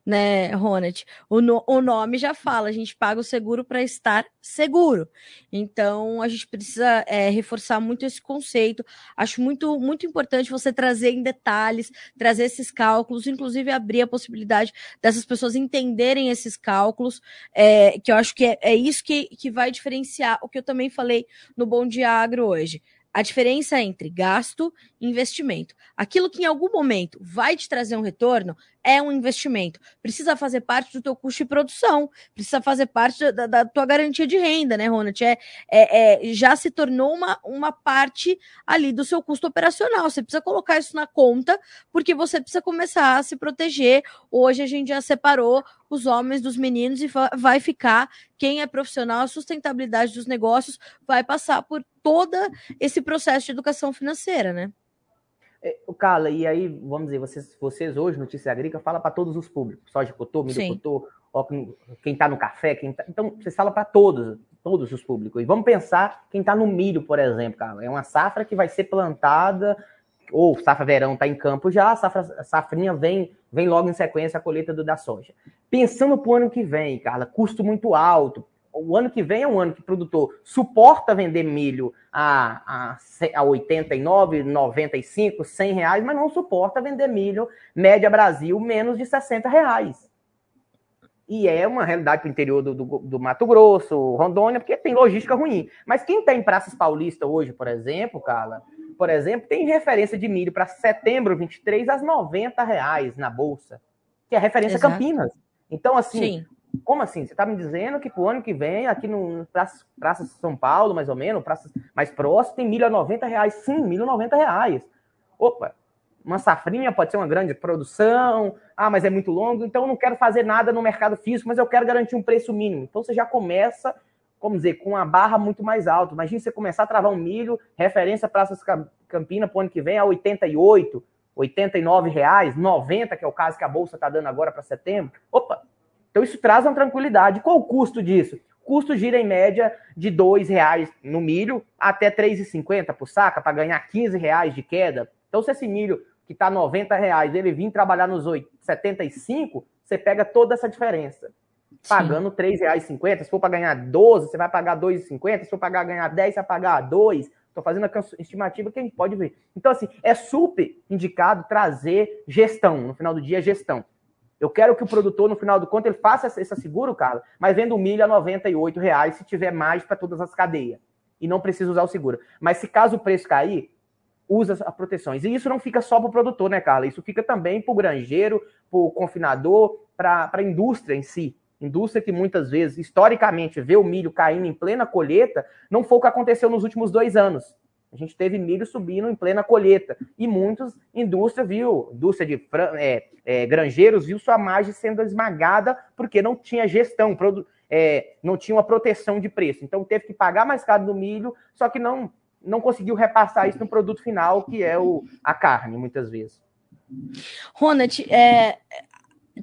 né, Ronald? O, no, o nome já fala, a gente paga o seguro para estar seguro. Então, a gente precisa é, reforçar muito esse conceito. Acho muito, muito importante você trazer em detalhes, trazer esses cálculos, inclusive abrir a possibilidade dessas pessoas entenderem esses cálculos, é, que eu acho que é, é isso que, que vai diferenciar o que eu também falei no Bom Dia Agro hoje a diferença entre gasto e investimento. Aquilo que em algum momento vai te trazer um retorno é um investimento. Precisa fazer parte do teu custo de produção, precisa fazer parte da, da tua garantia de renda, né, Ronald? É, é, é, já se tornou uma, uma parte ali do seu custo operacional. Você precisa colocar isso na conta, porque você precisa começar a se proteger. Hoje a gente já separou os homens dos meninos e vai ficar quem é profissional, a sustentabilidade dos negócios vai passar por todo esse processo de educação financeira, né? É, Carla, e aí, vamos dizer, vocês, vocês hoje, Notícia Agrícola, fala para todos os públicos, soja cotô, milho cotô, quem está no café, quem tá, então vocês falam para todos, todos os públicos. E vamos pensar quem está no milho, por exemplo, Carla, é uma safra que vai ser plantada, ou safra verão está em campo já, a safra, safrinha vem, vem logo em sequência a colheita do, da soja. Pensando para o ano que vem, Carla, custo muito alto, o ano que vem é um ano que o produtor suporta vender milho a, a, a 89, 95, 100 reais, mas não suporta vender milho média Brasil menos de 60 reais. E é uma realidade para o interior do, do, do, Mato Grosso, Rondônia, porque tem logística ruim. Mas quem está em Praças Paulista hoje, por exemplo, Carla, por exemplo, tem referência de milho para setembro 23 às 90 reais na Bolsa, que é referência Exato. Campinas. Então, assim, Sim. Como assim? Você está me dizendo que pro ano que vem, aqui no Praça, Praça São Paulo, mais ou menos, praças mais próximo, tem milho a 90 reais. Sim, milho a 90 reais. Opa, uma safrinha pode ser uma grande produção. Ah, mas é muito longo, então eu não quero fazer nada no mercado físico, mas eu quero garantir um preço mínimo. Então você já começa, vamos dizer, com uma barra muito mais alta. Imagina você começar a travar um milho, referência Praças Campina para o ano que vem a 88, 89 reais, 90, que é o caso que a Bolsa está dando agora para setembro. Opa, então isso traz uma tranquilidade. Qual o custo disso? custo gira em média de R$ reais no milho até R$ 3,50 por saca, para ganhar R$ reais de queda. Então, se esse milho que está R$ reais, ele vir trabalhar nos 8, 75, você pega toda essa diferença. Pagando R$ 3,50. Se for para ganhar 12, você vai pagar R$ 2,50. Se for pagar ganhar 10, você vai pagar 2. Estou fazendo a estimativa que a gente pode ver. Então, assim, é super indicado trazer gestão. No final do dia, gestão. Eu quero que o produtor, no final do conto, ele faça esse seguro, Carlos, mas venda o milho a 98 reais se tiver mais para todas as cadeias. E não precisa usar o seguro. Mas se caso o preço cair, usa as proteções. E isso não fica só para o produtor, né, Carla? Isso fica também para o granjeiro, para o confinador, para a indústria em si. Indústria que muitas vezes, historicamente, vê o milho caindo em plena colheita, não foi o que aconteceu nos últimos dois anos. A gente teve milho subindo em plena colheita. E muitas indústrias viu, indústria de é, é, granjeiros, viu sua margem sendo esmagada porque não tinha gestão, é, não tinha uma proteção de preço. Então teve que pagar mais caro no milho, só que não, não conseguiu repassar isso no produto final, que é o, a carne, muitas vezes. Ronald, é,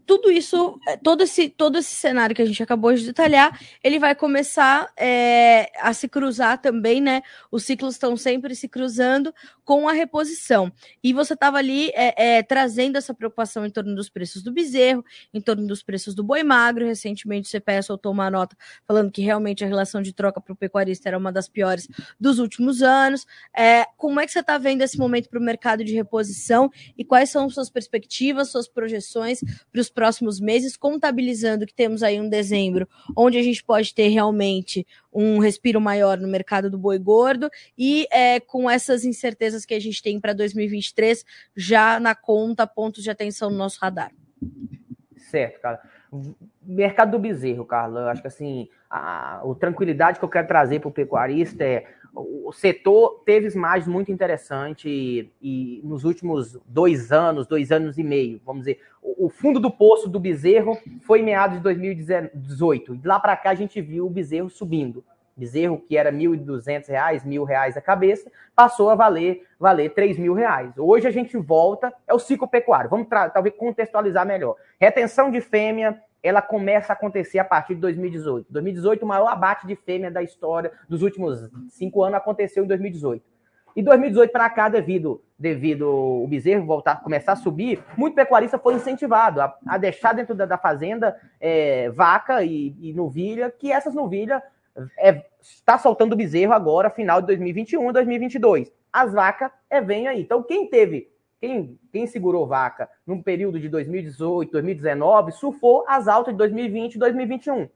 tudo isso, é, todo esse, todo esse cenário que a gente acabou de detalhar, ele vai começar é, a se cruzar também, né? Os ciclos estão sempre se cruzando com a reposição. E você estava ali é, é, trazendo essa preocupação em torno dos preços do bezerro, em torno dos preços do boi magro. Recentemente o CPE soltou uma nota falando que realmente a relação de troca para o pecuarista era uma das piores dos últimos anos. É, como é que você está vendo esse momento para o mercado de reposição e quais são suas perspectivas, suas projeções para para os próximos meses, contabilizando que temos aí um dezembro onde a gente pode ter realmente um respiro maior no mercado do boi gordo e é, com essas incertezas que a gente tem para 2023 já na conta, pontos de atenção no nosso radar. Certo, cara. Mercado do bezerro, Carlos, eu acho que assim, a, a tranquilidade que eu quero trazer para o pecuarista é o setor teve imagens muito interessante e, e, nos últimos dois anos, dois anos e meio, vamos dizer, o, o fundo do poço do bezerro foi em meados de 2018. De lá para cá a gente viu o bezerro subindo. Bezerro que era R$ 1.200, R$ reais a cabeça, passou a valer valer R$ reais. Hoje a gente volta, é o ciclo pecuário. Vamos talvez contextualizar melhor. Retenção de fêmea ela começa a acontecer a partir de 2018. 2018, o maior abate de fêmea da história dos últimos cinco anos aconteceu em 2018. E 2018 para cá, devido, devido o bezerro voltar, começar a subir, muito pecuarista foi incentivado a, a deixar dentro da, da fazenda é, vaca e, e, novilha, que essas novilhas é, está soltando bezerro agora, final de 2021, 2022. As vacas é, vem aí. Então, quem teve quem, quem segurou vaca num período de 2018, 2019, surfou as altas de 2020 e 2021.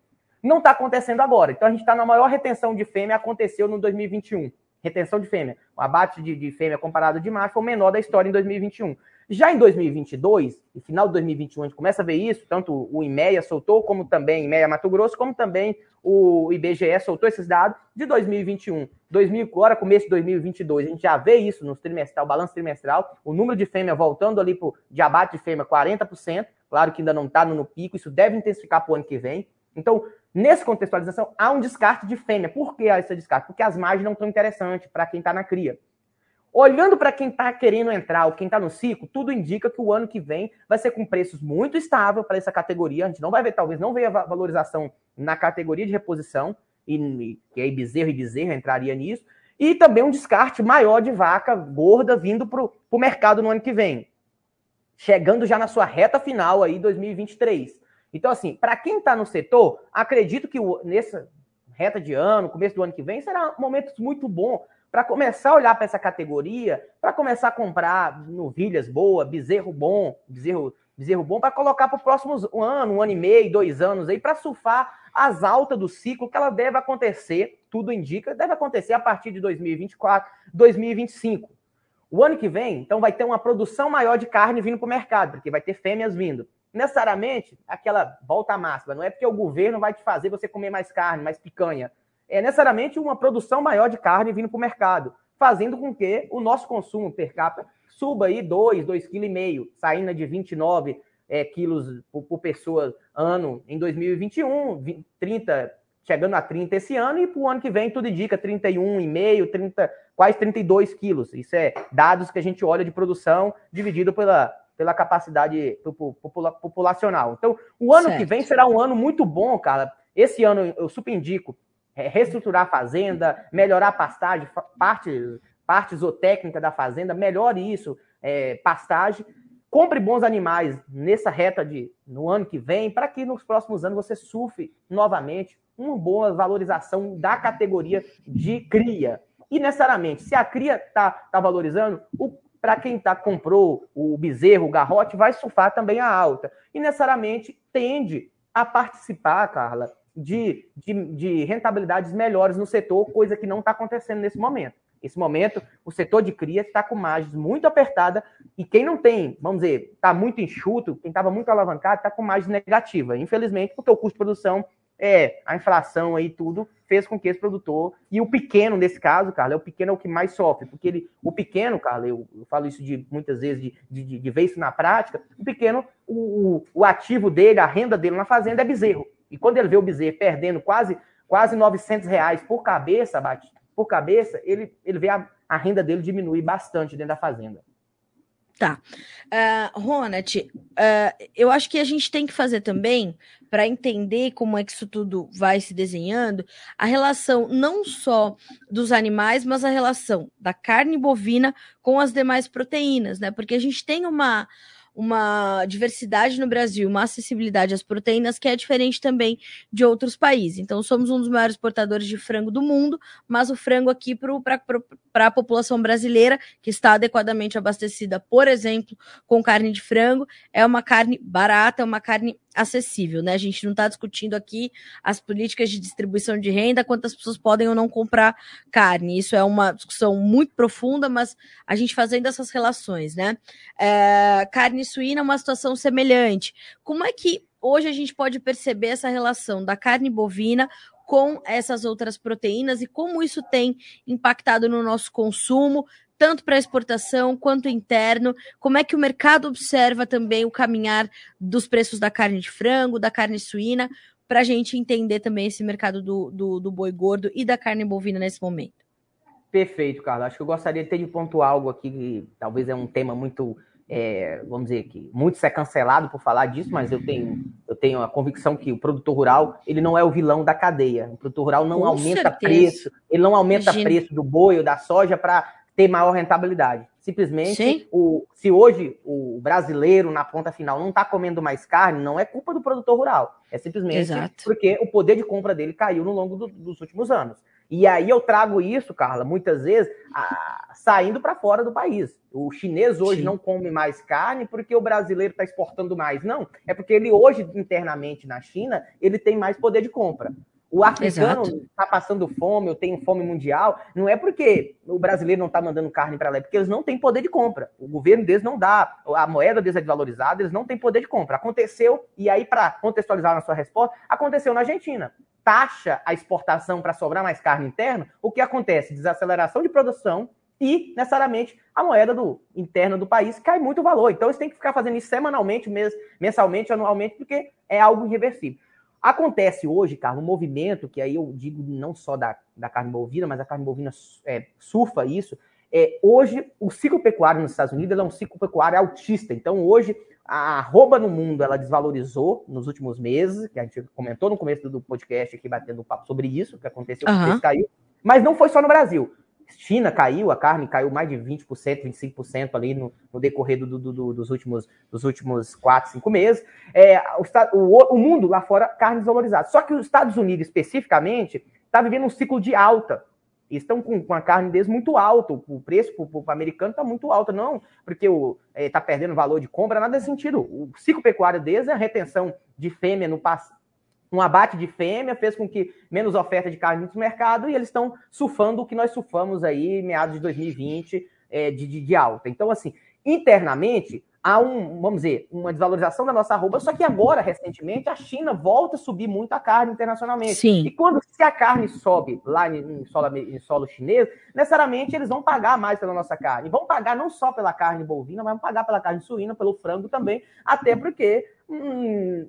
Não está acontecendo agora. Então a gente está na maior retenção de fêmea, aconteceu no 2021. Retenção de fêmea. O abate de, de fêmea comparado de macho foi o menor da história em 2021. Já em 2022, e final de 2021, a gente começa a ver isso, tanto o IMEA soltou, como também IMEA Mato Grosso, como também o IBGE soltou esses dados de 2021. 2000, agora começo de 2022, a gente já vê isso no trimestral, balanço trimestral, o número de fêmea voltando ali para de abate de fêmea 40%, claro que ainda não está no pico, isso deve intensificar para o ano que vem. Então, nessa contextualização, há um descarte de fêmea. Por que há esse descarte? Porque as margens não estão interessantes para quem está na cria. Olhando para quem está querendo entrar ou quem está no ciclo, tudo indica que o ano que vem vai ser com preços muito estável para essa categoria. A gente não vai ver, talvez não veja valorização na categoria de reposição, e, que aí bezerro e bezerra entraria nisso, e também um descarte maior de vaca gorda vindo para o mercado no ano que vem, chegando já na sua reta final aí, 2023. Então, assim, para quem está no setor, acredito que nessa reta de ano, começo do ano que vem, será um momento muito bom para começar a olhar para essa categoria, para começar a comprar novilhas boas, bezerro bom, bezerro, bezerro bom, para colocar para o próximo ano, um ano e meio, dois anos aí, para surfar as altas do ciclo, que ela deve acontecer, tudo indica, deve acontecer a partir de 2024, 2025. O ano que vem, então, vai ter uma produção maior de carne vindo para o mercado, porque vai ter fêmeas vindo. Necessariamente, aquela volta máxima, não é porque o governo vai te fazer você comer mais carne, mais picanha é necessariamente uma produção maior de carne vindo para o mercado, fazendo com que o nosso consumo per capita suba aí 2, 2,5 kg, saindo de 29 é, quilos por, por, pessoa ano em 2021, 20, 30, chegando a 30 esse ano, e para o ano que vem tudo indica 31,5, 30, quase 32 quilos. Isso é dados que a gente olha de produção dividido pela, pela capacidade populacional. Então, o ano certo. que vem será um ano muito bom, cara, Esse ano eu super indico reestruturar a fazenda, melhorar a pastagem, parte, parte zootécnica da fazenda, melhore isso, é, pastagem. Compre bons animais nessa reta de no ano que vem, para que nos próximos anos você surfe novamente uma boa valorização da categoria de cria. E necessariamente, se a cria está tá valorizando, para quem tá, comprou o bezerro, o garrote, vai surfar também a alta. E necessariamente tende a participar, Carla, de, de, de rentabilidades melhores no setor, coisa que não está acontecendo nesse momento. Nesse momento, o setor de cria está com margens muito apertada e quem não tem, vamos dizer, está muito enxuto, quem estava muito alavancado, está com margem negativa. Infelizmente, porque o custo de produção é a inflação aí tudo fez com que esse produtor e o pequeno nesse caso, Carla, é o pequeno é o que mais sofre, porque ele, o pequeno, Carla, eu, eu falo isso de muitas vezes de, de, de ver isso na prática, o pequeno, o, o ativo dele, a renda dele na fazenda é bezerro. E quando ele vê o bezerro perdendo quase quase 900 reais por cabeça, bate, por cabeça, ele, ele vê a, a renda dele diminuir bastante dentro da fazenda. Tá. Uh, Ronat, uh, eu acho que a gente tem que fazer também, para entender como é que isso tudo vai se desenhando, a relação não só dos animais, mas a relação da carne bovina com as demais proteínas, né? Porque a gente tem uma, uma diversidade no Brasil, uma acessibilidade às proteínas que é diferente também de outros países. Então, somos um dos maiores exportadores de frango do mundo, mas o frango aqui para a população brasileira, que está adequadamente abastecida, por exemplo, com carne de frango, é uma carne barata, é uma carne acessível, né? A gente não está discutindo aqui as políticas de distribuição de renda, quantas pessoas podem ou não comprar carne. Isso é uma discussão muito profunda, mas a gente fazendo essas relações, né? É, carne suína é uma situação semelhante. Como é que hoje a gente pode perceber essa relação da carne bovina com essas outras proteínas e como isso tem impactado no nosso consumo, tanto para exportação quanto interno? Como é que o mercado observa também o caminhar dos preços da carne de frango, da carne suína, para a gente entender também esse mercado do, do, do, boi gordo e da carne bovina nesse momento? Perfeito, Carlos. Acho que eu gostaria de ter de pontuar algo aqui que talvez é um tema muito, é, vamos dizer que muito ser cancelado por falar disso, mas eu tenho, eu tenho a convicção que o produtor rural ele não é o vilão da cadeia. O produtor rural não Com aumenta certeza. preço, ele não aumenta Imagina. preço do boi ou da soja para ter maior rentabilidade. Simplesmente, o, se hoje o brasileiro na ponta final não está comendo mais carne, não é culpa do produtor rural. É simplesmente Exato. porque o poder de compra dele caiu no longo do, dos últimos anos. E aí eu trago isso, Carla, muitas vezes a, saindo para fora do país. O chinês hoje Sim. não come mais carne porque o brasileiro está exportando mais. Não, é porque ele hoje, internamente na China, ele tem mais poder de compra. O africano está passando fome, eu tenho fome mundial, não é porque o brasileiro não está mandando carne para lá, é porque eles não têm poder de compra. O governo deles não dá, a moeda deles é desvalorizada, eles não têm poder de compra. Aconteceu, e aí, para contextualizar na sua resposta, aconteceu na Argentina. Taxa a exportação para sobrar mais carne interna, o que acontece? Desaceleração de produção e, necessariamente, a moeda do, interna do país cai muito o valor. Então, eles têm que ficar fazendo isso semanalmente, mensalmente, anualmente, porque é algo irreversível. Acontece hoje, Carlos, um movimento, que aí eu digo não só da, da carne bovina, mas a carne bovina é, surfa isso. É, hoje, o ciclo pecuário nos Estados Unidos é um ciclo pecuário altista. Então, hoje, a arroba no mundo ela desvalorizou nos últimos meses, que a gente comentou no começo do podcast aqui, batendo um papo sobre isso, que aconteceu, uhum. o preço caiu. Mas não foi só no Brasil. China caiu, a carne caiu mais de 20%, 25% ali no, no decorrer do, do, do, dos, últimos, dos últimos 4, 5 meses. É, o, o, o, mundo lá fora, carne desvalorizada. Só que os Estados Unidos, especificamente, está vivendo um ciclo de alta. Estão com, com a carne deles muito alta, o preço para o americano está muito alto, não porque está é, tá perdendo valor de compra, nada nesse sentido. O ciclo pecuário deles é a retenção de fêmea no, um abate de fêmea fez com que menos oferta de carne no mercado e eles estão surfando o que nós surfamos aí meados de 2020 é, de, de, de, alta. Então, assim, internamente, há um, vamos dizer, uma desvalorização da nossa arroba, só que agora, recentemente, a China volta a subir muito a carne internacionalmente. Sim. E quando se a carne sobe lá em solo, em solo chinês, necessariamente eles vão pagar mais pela nossa carne. Vão pagar não só pela carne bovina, mas vão pagar pela carne suína, pelo frango também, até porque hum,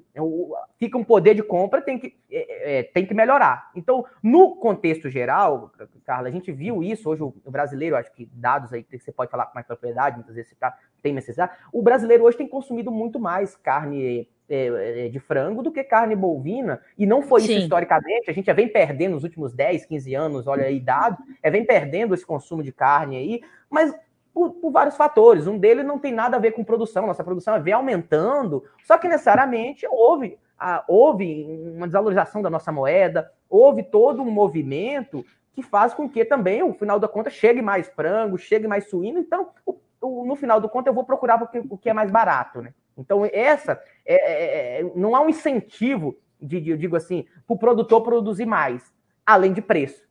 fica um poder de compra, tem que, é, é, tem que melhorar. Então, no contexto geral, Carla, a gente viu isso, hoje o brasileiro, acho que dados aí que você pode falar com mais propriedade, muitas vezes você tá, tem necessidade, o brasileiro hoje tem consumido muito mais carne é, é, de frango do que carne bovina, e não foi Sim. isso historicamente, a gente já vem perdendo nos últimos 10, 15 anos, olha aí dado, é, vem perdendo esse consumo de carne aí, mas por, por, vários fatores. Um deles não tem nada a ver com produção, nossa produção vem aumentando, só que necessariamente houve, a, houve uma desvalorização da nossa moeda, houve todo um movimento que faz com que também, no final da conta, chegue mais frango, chegue mais suíno, então, o, o, no final do conta, eu vou procurar o que é mais barato, né? Então, essa é, é, é, não há um incentivo, de, de eu digo assim, para o produtor produzir mais, além de preço.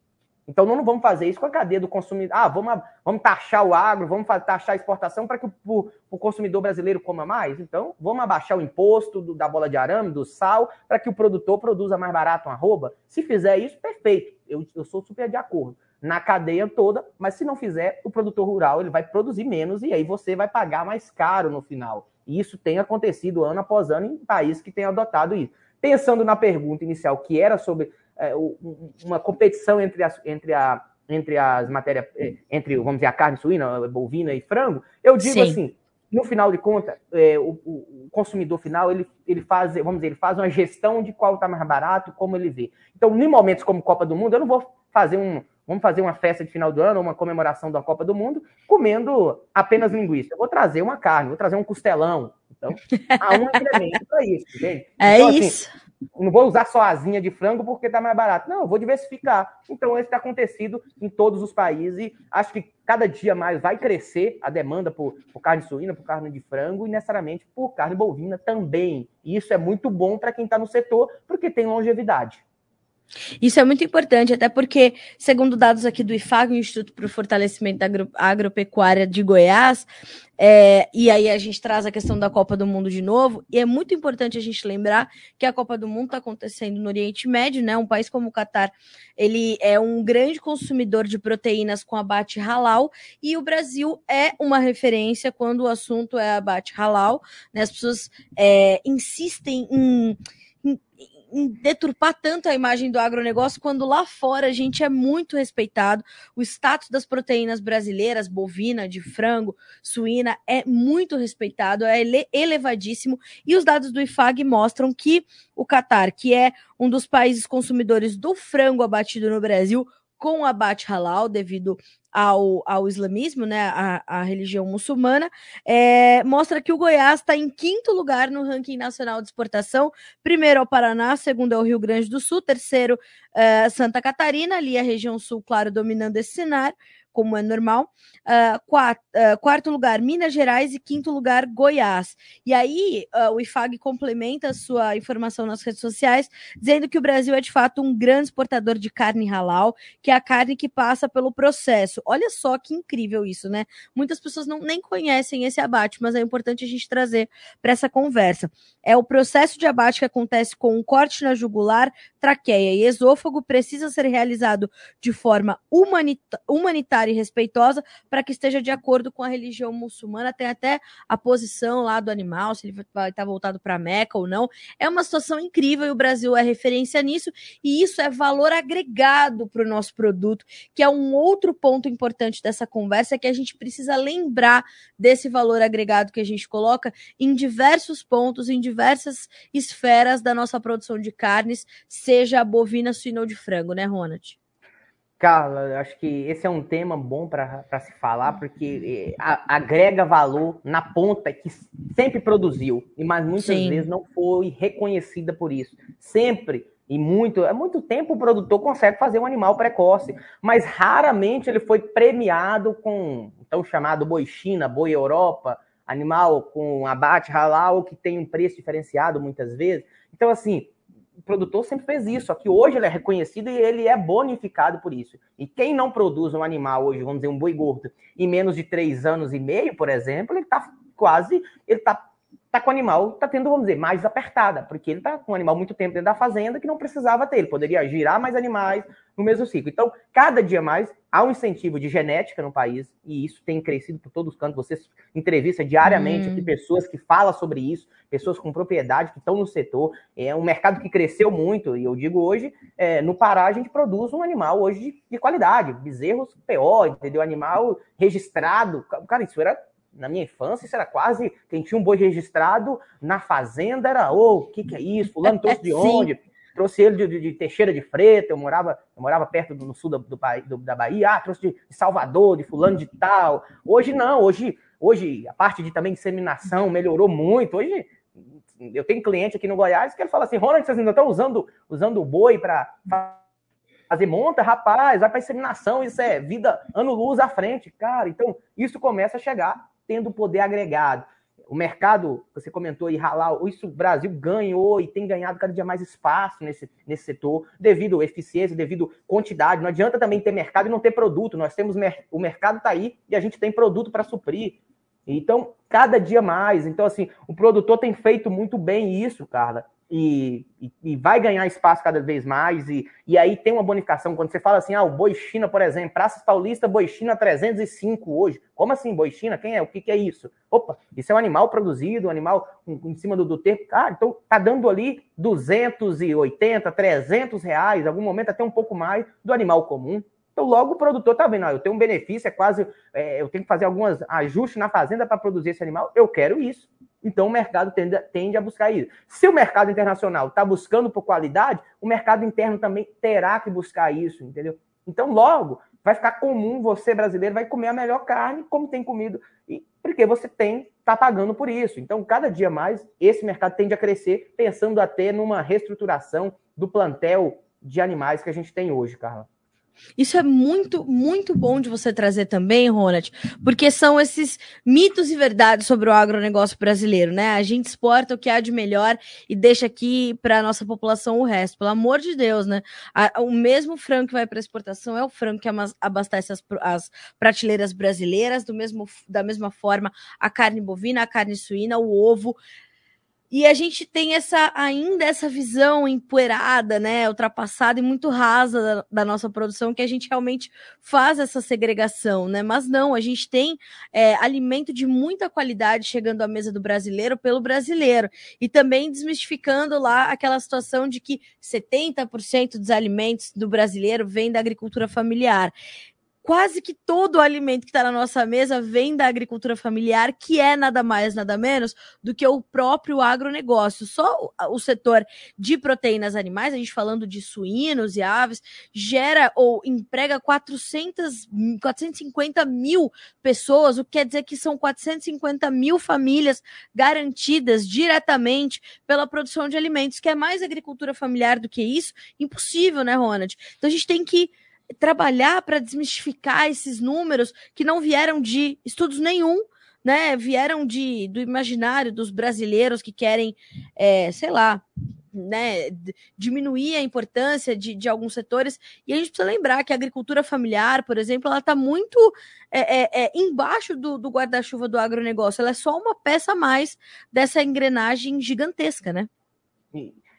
Então, não vamos fazer isso com a cadeia do consumidor. Ah, vamos, vamos taxar o agro, vamos taxar a exportação para que o, o, consumidor brasileiro coma mais. Então, vamos abaixar o imposto do, da bola de arame, do sal, para que o produtor produza mais barato uma arroba. Se fizer isso, perfeito. Eu, eu sou super de acordo na cadeia toda, mas se não fizer, o produtor rural ele vai produzir menos e aí você vai pagar mais caro no final. E isso tem acontecido ano após ano em países que têm adotado isso. Pensando na pergunta inicial, que era sobre uma competição entre as, entre a, entre as matérias, é, entre, vamos dizer, a carne suína, bovina e frango, eu digo Sim. assim, no final de contas, é, o, o, consumidor final, ele, ele faz, vamos dizer, ele faz uma gestão de qual está mais barato, como ele vê. Então, em momentos como Copa do Mundo, eu não vou fazer um, Vamos fazer uma festa de final do ano, uma comemoração da Copa do Mundo, comendo apenas linguiça. Eu vou trazer uma carne, vou trazer um costelão. Então, há um incremento para isso, gente. É então, assim, isso. Não vou usar só asinha de frango porque está mais barato. Não, eu vou diversificar. Então, isso está acontecido em todos os países acho que cada dia mais vai crescer a demanda por, por carne suína, por carne de frango e necessariamente por carne bovina também. E isso é muito bom para quem está no setor, porque tem longevidade. Isso é muito importante, até porque, segundo dados aqui do IFAG, o Instituto para o Fortalecimento da Agropecuária de Goiás, é, e aí a gente traz a questão da Copa do Mundo de novo, e é muito importante a gente lembrar que a Copa do Mundo está acontecendo no Oriente Médio, né? Um país como o Catar, ele é um grande consumidor de proteínas com abate halal, e o Brasil é uma referência quando o assunto é abate halal, né? As pessoas é, insistem em deturpar tanto a imagem do agronegócio quando lá fora a gente é muito respeitado. O status das proteínas brasileiras, bovina, de frango, suína, é muito respeitado, é ele elevadíssimo. E os dados do IFAG mostram que o Catar, que é um dos países consumidores do frango abatido no Brasil, com abate halal, devido ao, ao islamismo, né, a, a religião muçulmana, é, mostra que o Goiás está em quinto lugar no ranking nacional de exportação. Primeiro é o Paraná, segundo é o Rio Grande do Sul, terceiro é, Santa Catarina, ali a região sul, claro, dominando esse cenário como é normal. Uh, quatro, uh, quarto lugar, Minas Gerais e quinto lugar, Goiás. E aí, uh, o IFAG complementa a sua informação nas redes sociais, dizendo que o Brasil é de fato um grande exportador de carne halal, que é a carne que passa pelo processo. Olha só que incrível isso, né? Muitas pessoas não nem conhecem esse abate, mas é importante a gente trazer para essa conversa. É o processo de abate que acontece com um corte na jugular, traqueia e esôfago, precisa ser realizado de forma humanitária e respeitosa para que esteja de acordo com a religião muçulmana. Tem até a posição lá do animal, se ele vai estar voltado para Meca ou não. É uma situação incrível e o Brasil é referência nisso, e isso é valor agregado para o nosso produto, que é um outro ponto importante dessa conversa, que a gente precisa lembrar desse valor agregado que a gente coloca em diversos pontos, em diversas esferas da nossa produção de carnes, seja bovina, suína ou de frango, né, Ronald? Carla, acho que esse é um tema bom para se falar, porque eh, a, agrega valor na ponta que sempre produziu, mas muitas Sim. vezes não foi reconhecida por isso. Sempre e muito, é muito tempo o produtor consegue fazer um animal precoce, mas raramente ele foi premiado com então chamado boi China, boi Europa, animal com abate halal que tem um preço diferenciado muitas vezes. Então assim, o produtor sempre fez isso, só que hoje ele é reconhecido e ele é bonificado por isso. E quem não produz um animal hoje, vamos dizer, um boi gordo, em menos de três anos e meio, por exemplo, ele está quase, ele está tá com o animal, está tendo, vamos dizer, mais apertada, porque ele está com o animal muito tempo dentro da fazenda que não precisava ter, ele poderia girar mais animais no mesmo ciclo. Então, cada dia mais há um incentivo de genética no país, e isso tem crescido por todos os cantos. Você entrevista diariamente hum. aqui pessoas que falam sobre isso, pessoas com propriedade que estão no setor. É um mercado que cresceu muito, e eu digo hoje, é, no Pará a gente produz um animal hoje de, de qualidade, bezerros PO, entendeu? Animal registrado. Cara, isso era na minha infância, isso era quase quem tinha um boi registrado na fazenda era, ô, oh, o que, que é isso? Fulano trouxe de onde? Trouxe ele de, de, de, Teixeira de Freta, eu morava, eu morava perto do no sul do, do, da Bahia, ah, trouxe de, de Salvador, de fulano de tal. Hoje não, hoje, hoje a parte de também disseminação melhorou muito. Hoje eu tenho cliente aqui no Goiás que ele fala assim, Ronald, vocês ainda estão usando, usando o boi para fazer monta, rapaz, vai para inseminação, isso é vida ano-luz à frente, cara. Então, isso começa a chegar tendo poder agregado. O mercado, você comentou aí, halal, isso o Brasil ganhou e tem ganhado cada dia mais espaço nesse, nesse setor, devido à eficiência, devido à quantidade. Não adianta também ter mercado e não ter produto. Nós temos o mercado está aí e a gente tem produto para suprir. Então, cada dia mais. Então, assim, o produtor tem feito muito bem isso, Carla e, e, e, vai ganhar espaço cada vez mais. E, e aí tem uma bonificação. Quando você fala assim, ah, o Boi China, por exemplo, Praças Paulista, Boi China 305 hoje. Como assim, Boi China? Quem é? O que, que é isso? Opa, isso é um animal produzido, um animal em cima do, do tempo. Ah, então tá dando ali 280, 300 reais, algum momento até um pouco mais do animal comum. Então, logo o produtor tá vendo, ah, eu tenho um benefício, é quase, é, eu tenho que fazer alguns ajustes na fazenda para produzir esse animal, eu quero isso. Então, o mercado tende, tende a buscar isso. Se o mercado internacional está buscando por qualidade, o mercado interno também terá que buscar isso, entendeu? Então, logo, vai ficar comum você, brasileiro, vai comer a melhor carne, como tem comido, e, porque você tem, está pagando por isso. Então, cada dia mais, esse mercado tende a crescer, pensando até numa reestruturação do plantel de animais que a gente tem hoje, Carla. Isso é muito, muito bom de você trazer também, Ronald, porque são esses mitos e verdades sobre o agronegócio brasileiro, né? A gente exporta o que há de melhor e deixa aqui para a nossa população o resto. Pelo amor de Deus, né? O mesmo frango que vai para exportação é o frango que abastece as, as prateleiras brasileiras, do mesmo, da mesma forma a carne bovina, a carne suína, o ovo. E a gente tem essa ainda essa visão empoeirada, né, ultrapassada e muito rasa da, da, nossa produção, que a gente realmente faz essa segregação, né? Mas não, a gente tem é, alimento de muita qualidade chegando à mesa do brasileiro pelo brasileiro. E também desmistificando lá aquela situação de que 70% dos alimentos do brasileiro vem da agricultura familiar quase que todo o alimento que está na nossa mesa vem da agricultura familiar, que é nada mais, nada menos do que o próprio agronegócio. Só o, setor de proteínas animais, a gente falando de suínos e aves, gera ou emprega 400, 450 mil pessoas, o que quer dizer que são 450 mil famílias garantidas diretamente pela produção de alimentos, que é mais agricultura familiar do que isso? Impossível, né, Ronald? Então a gente tem que trabalhar para desmistificar esses números que não vieram de estudos nenhum, né? Vieram de, do imaginário dos brasileiros que querem, é, sei lá, né, diminuir a importância de, de alguns setores. E a gente precisa lembrar que a agricultura familiar, por exemplo, ela está muito é, é, é, embaixo do, do guarda-chuva do agronegócio. Ela é só uma peça a mais dessa engrenagem gigantesca, né?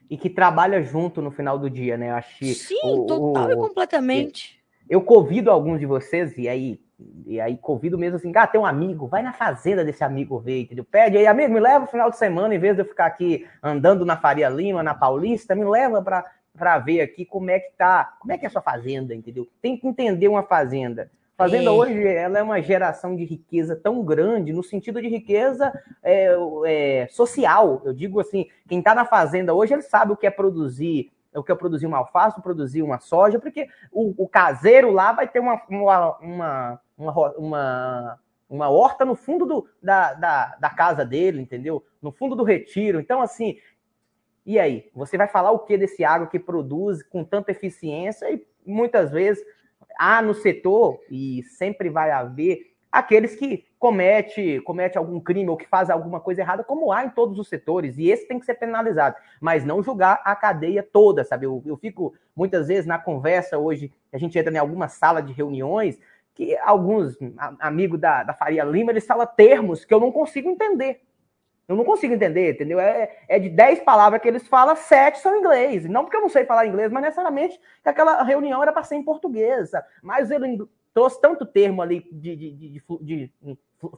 E que trabalha junto no final do dia, né? Eu acho que Sim, o, total o, e completamente. Eu convido alguns de vocês, e aí, e aí convido mesmo assim, ah, tem um amigo, vai na fazenda desse amigo ver, entendeu? Pede aí, amigo, me leva no final de semana, em vez de eu ficar aqui andando na Faria Lima, na Paulista, me leva para ver aqui como é que tá, como é que é a sua fazenda, entendeu? Tem que entender uma fazenda. Fazenda hoje ela é uma geração de riqueza tão grande, no sentido de riqueza é, é, social. Eu digo assim, quem está na fazenda hoje, ele sabe o que é produzir, o que é produzir uma alface, produzir uma soja, porque o, o caseiro lá vai ter uma, uma, uma, uma, uma horta no fundo do, da, da, da casa dele, entendeu? No fundo do retiro. Então, assim, e aí? Você vai falar o que desse agro que produz com tanta eficiência e muitas vezes há no setor, e sempre vai haver, aqueles que comete, comete algum crime ou que faz alguma coisa errada, como há em todos os setores, e esse tem que ser penalizado, mas não julgar a cadeia toda, sabe? Eu, eu fico muitas vezes na conversa hoje, a gente entra em alguma sala de reuniões, que alguns amigos da, da Faria Lima, eles falam termos que eu não consigo entender. Eu não consigo entender, entendeu? É, é de 10 palavras que eles falam, 7 são inglês. Não porque eu não sei falar inglês, mas necessariamente que aquela reunião era para ser em português. Mas ele, trouxe tanto termo ali de, de, de, de,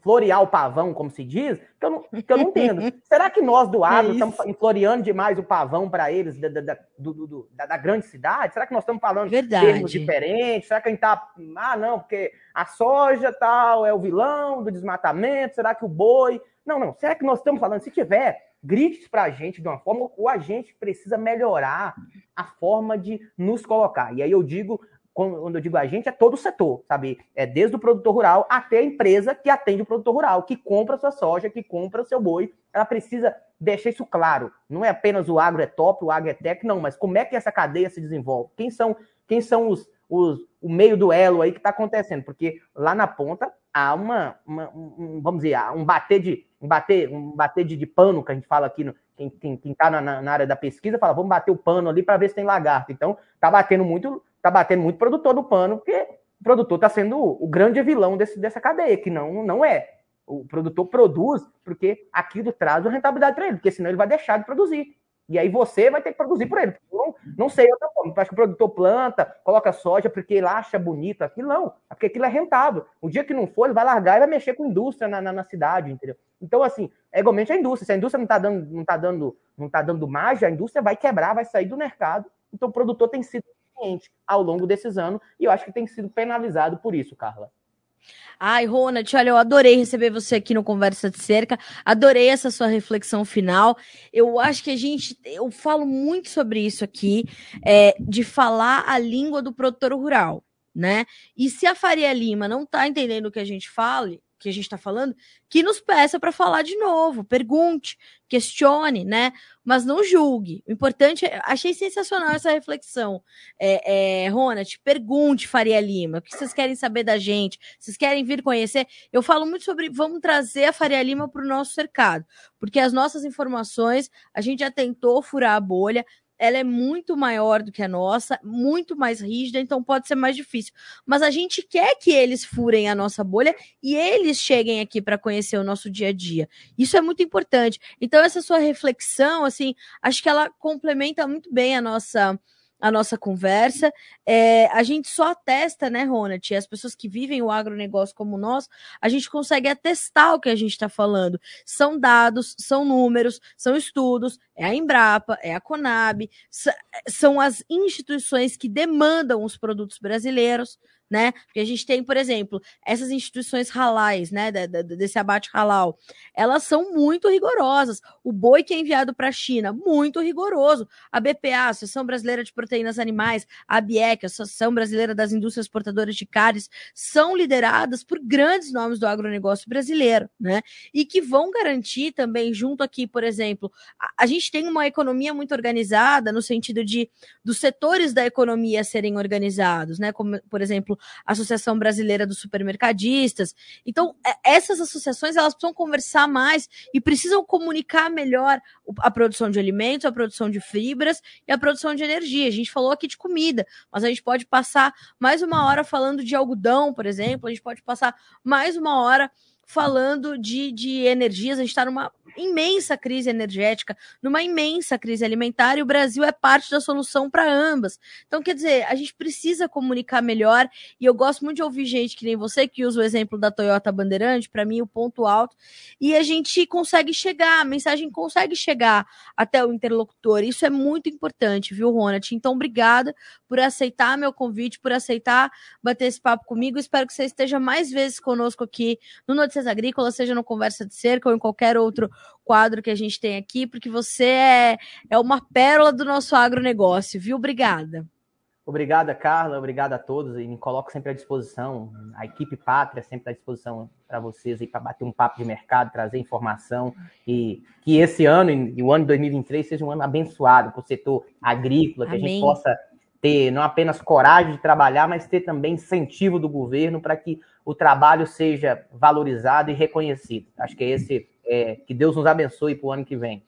florear o pavão, como se diz, que eu não, que eu não entendo. (laughs) Será que nós do agro é estamos floreando demais o pavão para eles da, da, do, da, da, grande cidade? Será que nós estamos falando Verdade. termos diferentes? Será que a gente está. Ah, não, porque a soja tal é o vilão do desmatamento, será que o boi. Não, não. Será que nós estamos falando? Se tiver, grite para a gente de uma forma, ou a gente precisa melhorar a forma de nos colocar. E aí eu digo quando eu digo a gente, é todo o setor, sabe? É desde o produtor rural até a empresa que atende o produtor rural, que compra sua soja, que compra seu boi. Ela precisa deixar isso claro. Não é apenas o agro é top, o agro é tech, não, mas como é que essa cadeia se desenvolve? Quem são, quem são os, os o meio do elo aí que está acontecendo? Porque lá na ponta há uma, uma um, vamos dizer, um bater de um bater, um bater de, de pano que a gente fala aqui no, quem, quem, quem tá na, na, área da pesquisa fala, vamos bater o pano ali para ver se tem lagarto. Então, tá batendo muito tá batendo muito produtor do pano, porque o produtor está sendo o, grande vilão desse, dessa cadeia, que não, não é. O produtor produz porque aquilo traz uma rentabilidade para ele, porque senão ele vai deixar de produzir. E aí você vai ter que produzir por ele. Não, não sei outra forma. Acho que o produtor planta, coloca soja porque ele acha bonito aquilo. Não, é porque aquilo é rentável. O dia que não for, ele vai largar e vai mexer com indústria na, na, na cidade, entendeu? Então, assim, é igualmente a indústria. Se a indústria não está dando, não tá dando, não tá dando margem, a indústria vai quebrar, vai sair do mercado. Então, o produtor tem sido cliente ao longo desses anos, e eu acho que tem sido penalizado por isso, Carla. Ai, Ronald, olha, eu adorei receber você aqui no Conversa de Cerca, adorei essa sua reflexão final. Eu acho que a gente, eu falo muito sobre isso aqui, é, de falar a língua do produtor rural, né? E se a Faria Lima não tá entendendo o que a gente fale, que a gente está falando, que nos peça para falar de novo, pergunte, questione, né? Mas não julgue. O importante é, achei sensacional essa reflexão. É, é, Ronald, pergunte, Faria Lima, o que vocês querem saber da gente? Vocês querem vir conhecer? Eu falo muito sobre vamos trazer a Faria Lima para o nosso cercado, porque as nossas informações, a gente já tentou furar a bolha, ela é muito maior do que a nossa, muito mais rígida, então pode ser mais difícil. Mas a gente quer que eles furem a nossa bolha e eles cheguem aqui para conhecer o nosso dia a dia. Isso é muito importante. Então essa sua reflexão, assim, acho que ela complementa muito bem a nossa a nossa conversa. É, a gente só atesta, né, Ronald? As pessoas que vivem o agronegócio como nós, a gente consegue atestar o que a gente está falando. São dados, são números, são estudos, é a Embrapa, é a Conab, são as instituições que demandam os produtos brasileiros né? Porque a gente tem, por exemplo, essas instituições halais, né, desse abate halal, elas são muito rigorosas. O boi que é enviado para a China, muito rigoroso. A BPA, Associação Brasileira de Proteínas Animais, a ABIEC, Associação Brasileira das Indústrias Exportadoras de Carnes, são lideradas por grandes nomes do agronegócio brasileiro, né? E que vão garantir também, junto aqui, por exemplo, a, a gente tem uma economia muito organizada no sentido de dos setores da economia serem organizados, né? Como, por exemplo, Associação Brasileira dos Supermercadistas. Então, é, essas associações elas precisam conversar mais e precisam comunicar melhor a produção de alimentos, a produção de fibras e a produção de energia. A gente falou aqui de comida, mas a gente pode passar mais uma hora falando de algodão, por exemplo, a gente pode passar mais uma hora falando de, de energias. A gente está numa imensa crise energética, numa imensa crise alimentar, e o Brasil é parte da solução para ambas. Então, quer dizer, a gente precisa comunicar melhor, e eu gosto muito de ouvir gente que nem você, que usa o exemplo da Toyota Bandeirante, para mim, o ponto alto, e a gente consegue chegar, a mensagem consegue chegar até o interlocutor. Isso é muito importante, viu, Ronald? Então, obrigada por aceitar meu convite, por aceitar bater esse papo comigo. Espero que você esteja mais vezes conosco aqui no Notícias Agrícolas, seja no Conversa de Cerca ou em qualquer outro quadro que a gente tem aqui, porque você é, é uma pérola do nosso agronegócio, viu? Obrigada. Obrigada, Carla. Obrigado a todos. E me coloco sempre à disposição. A equipe Pátria sempre à disposição para vocês aí para bater um papo de mercado, trazer informação. E que esse ano, e o ano de 2023, seja um ano abençoado para o setor agrícola, Amém. que a gente possa ter não apenas coragem de trabalhar, mas ter também incentivo do governo para que o trabalho seja valorizado e reconhecido. Acho que é esse é, que Deus nos abençoe para o ano que vem.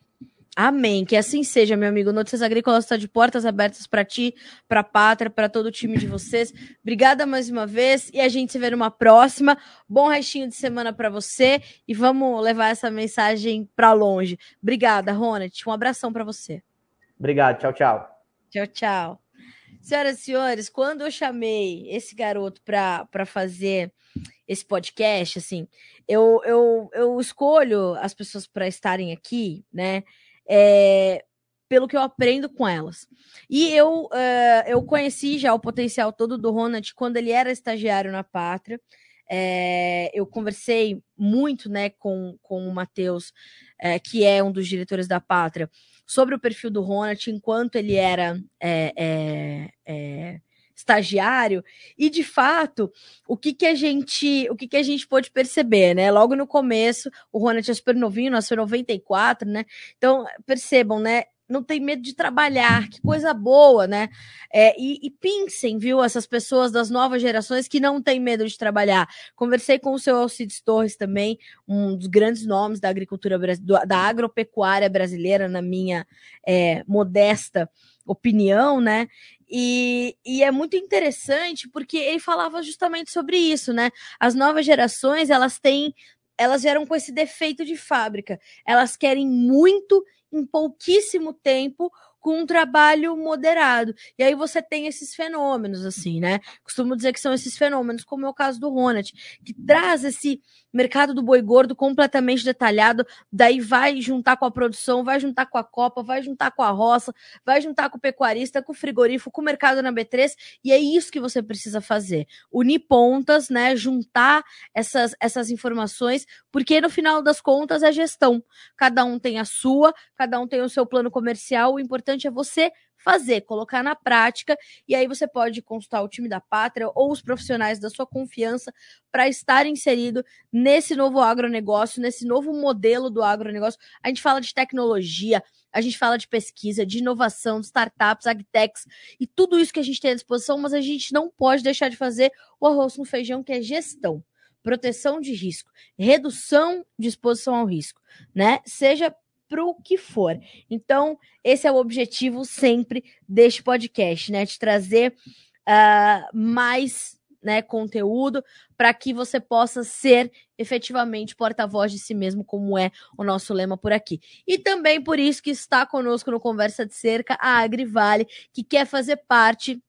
Amém. Que assim seja, meu amigo. Notícias Agrícolas está de portas abertas para ti, para a Pátria, para todo o time de vocês. Obrigada mais uma vez e a gente se vê numa próxima. Bom restinho de semana para você e vamos levar essa mensagem para longe. Obrigada, Ronald. Um abração para você. Obrigado. Tchau, tchau. Tchau, tchau. Senhoras e senhores, quando eu chamei esse garoto para fazer esse podcast, assim, eu, eu, eu escolho as pessoas para estarem aqui, né? É, pelo que eu aprendo com elas. E eu, uh, eu conheci já o potencial todo do Ronald quando ele era estagiário na Pátria. É, eu conversei muito né, com, com o Matheus, é, que é um dos diretores da Pátria, sobre o perfil do Ronald enquanto ele era é, estagiário e de fato o que que a gente o que que a gente pôde perceber né? Logo no começo o Ronald é super novinho nasceu em 94 né? Então percebam né não tem medo de trabalhar, que coisa boa, né? É, e, e pensem, viu, essas pessoas das novas gerações que não têm medo de trabalhar. Conversei com o seu Alcides Torres também, um dos grandes nomes da agricultura, da agropecuária brasileira, na minha é, modesta opinião, né? E, e, é muito interessante porque ele falava justamente sobre isso, né? As novas gerações, elas têm, elas vieram com esse defeito de fábrica. Elas querem muito em pouquíssimo tempo com um trabalho moderado. E aí você tem esses fenômenos, assim, né? Costumo dizer que são esses fenômenos, como é o caso do Ronald, que traz esse mercado do boi gordo completamente detalhado, daí vai juntar com a produção, vai juntar com a Copa, vai juntar com a roça, vai juntar com o pecuarista, com o frigorífico, com o mercado na B3, e é isso que você precisa fazer. Unir pontas, né? Juntar essas, essas informações, porque no final das contas é gestão. Cada um tem a sua, cada um tem o seu plano comercial, o importante é você fazer, colocar na prática, e aí você pode consultar o time da pátria ou os profissionais da sua confiança para estar inserido nesse novo agronegócio, nesse novo modelo do agronegócio. A gente fala de tecnologia, a gente fala de pesquisa, de inovação, de startups, agtechs e tudo isso que a gente tem à disposição, mas a gente não pode deixar de fazer o arroz com feijão, que é gestão proteção de risco, redução de exposição ao risco, né? Seja para o que for. Então, esse é o objetivo sempre deste podcast, né? De trazer uh, mais né, conteúdo para que você possa ser efetivamente porta-voz de si mesmo, como é o nosso lema por aqui. E também por isso que está conosco no Conversa de Cerca a Agrivale, que quer fazer parte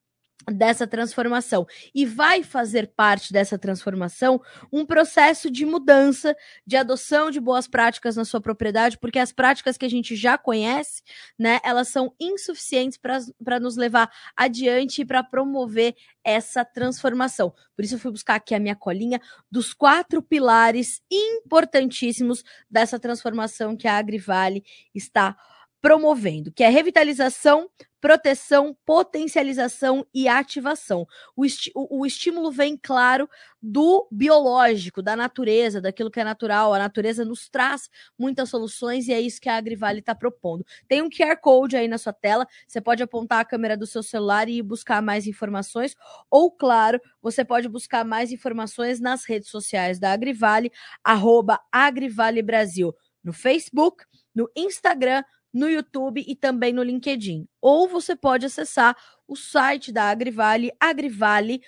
dessa transformação e vai fazer parte dessa transformação um processo de mudança, de adoção de boas práticas na sua propriedade, porque as práticas que a gente já conhece, né, elas são insuficientes para nos levar adiante e para promover essa transformação. Por isso eu fui buscar aqui a minha colinha dos quatro pilares importantíssimos dessa transformação que a Agrivale está promovendo, que é revitalização, proteção, potencialização e ativação. O, o, o, estímulo vem, claro, do biológico, da natureza, daquilo que é natural. A natureza nos traz muitas soluções e é isso que a Agrivale está propondo. Tem um QR Code aí na sua tela, você pode apontar a câmera do seu celular e buscar mais informações, ou, claro, você pode buscar mais informações nas redes sociais da Agrivale, arroba Agrivale Brasil, no Facebook, no Instagram, no YouTube e também no LinkedIn. Ou você pode acessar o site da Agrivale, agrivale.com.br.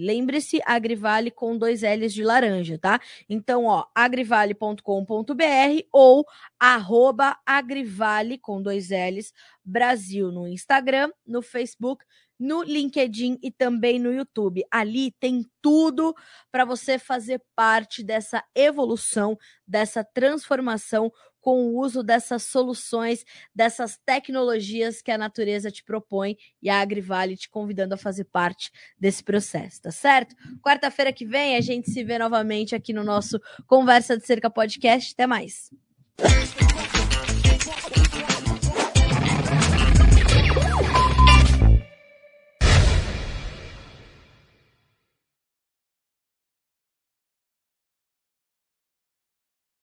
Lembre-se, Agrivale com dois L's de laranja, tá? Então, ó, agrivale.com.br ou arroba agrivale com dois L's Brasil no Instagram, no Facebook, no LinkedIn e também no YouTube. Ali tem tudo para você fazer parte dessa evolução, dessa transformação com o uso dessas soluções, dessas tecnologias que a natureza te propõe e a Agrivale te convidando a fazer parte desse processo, tá certo? Quarta-feira que vem a gente se vê novamente aqui no nosso Conversa de Cerca Podcast. Até mais.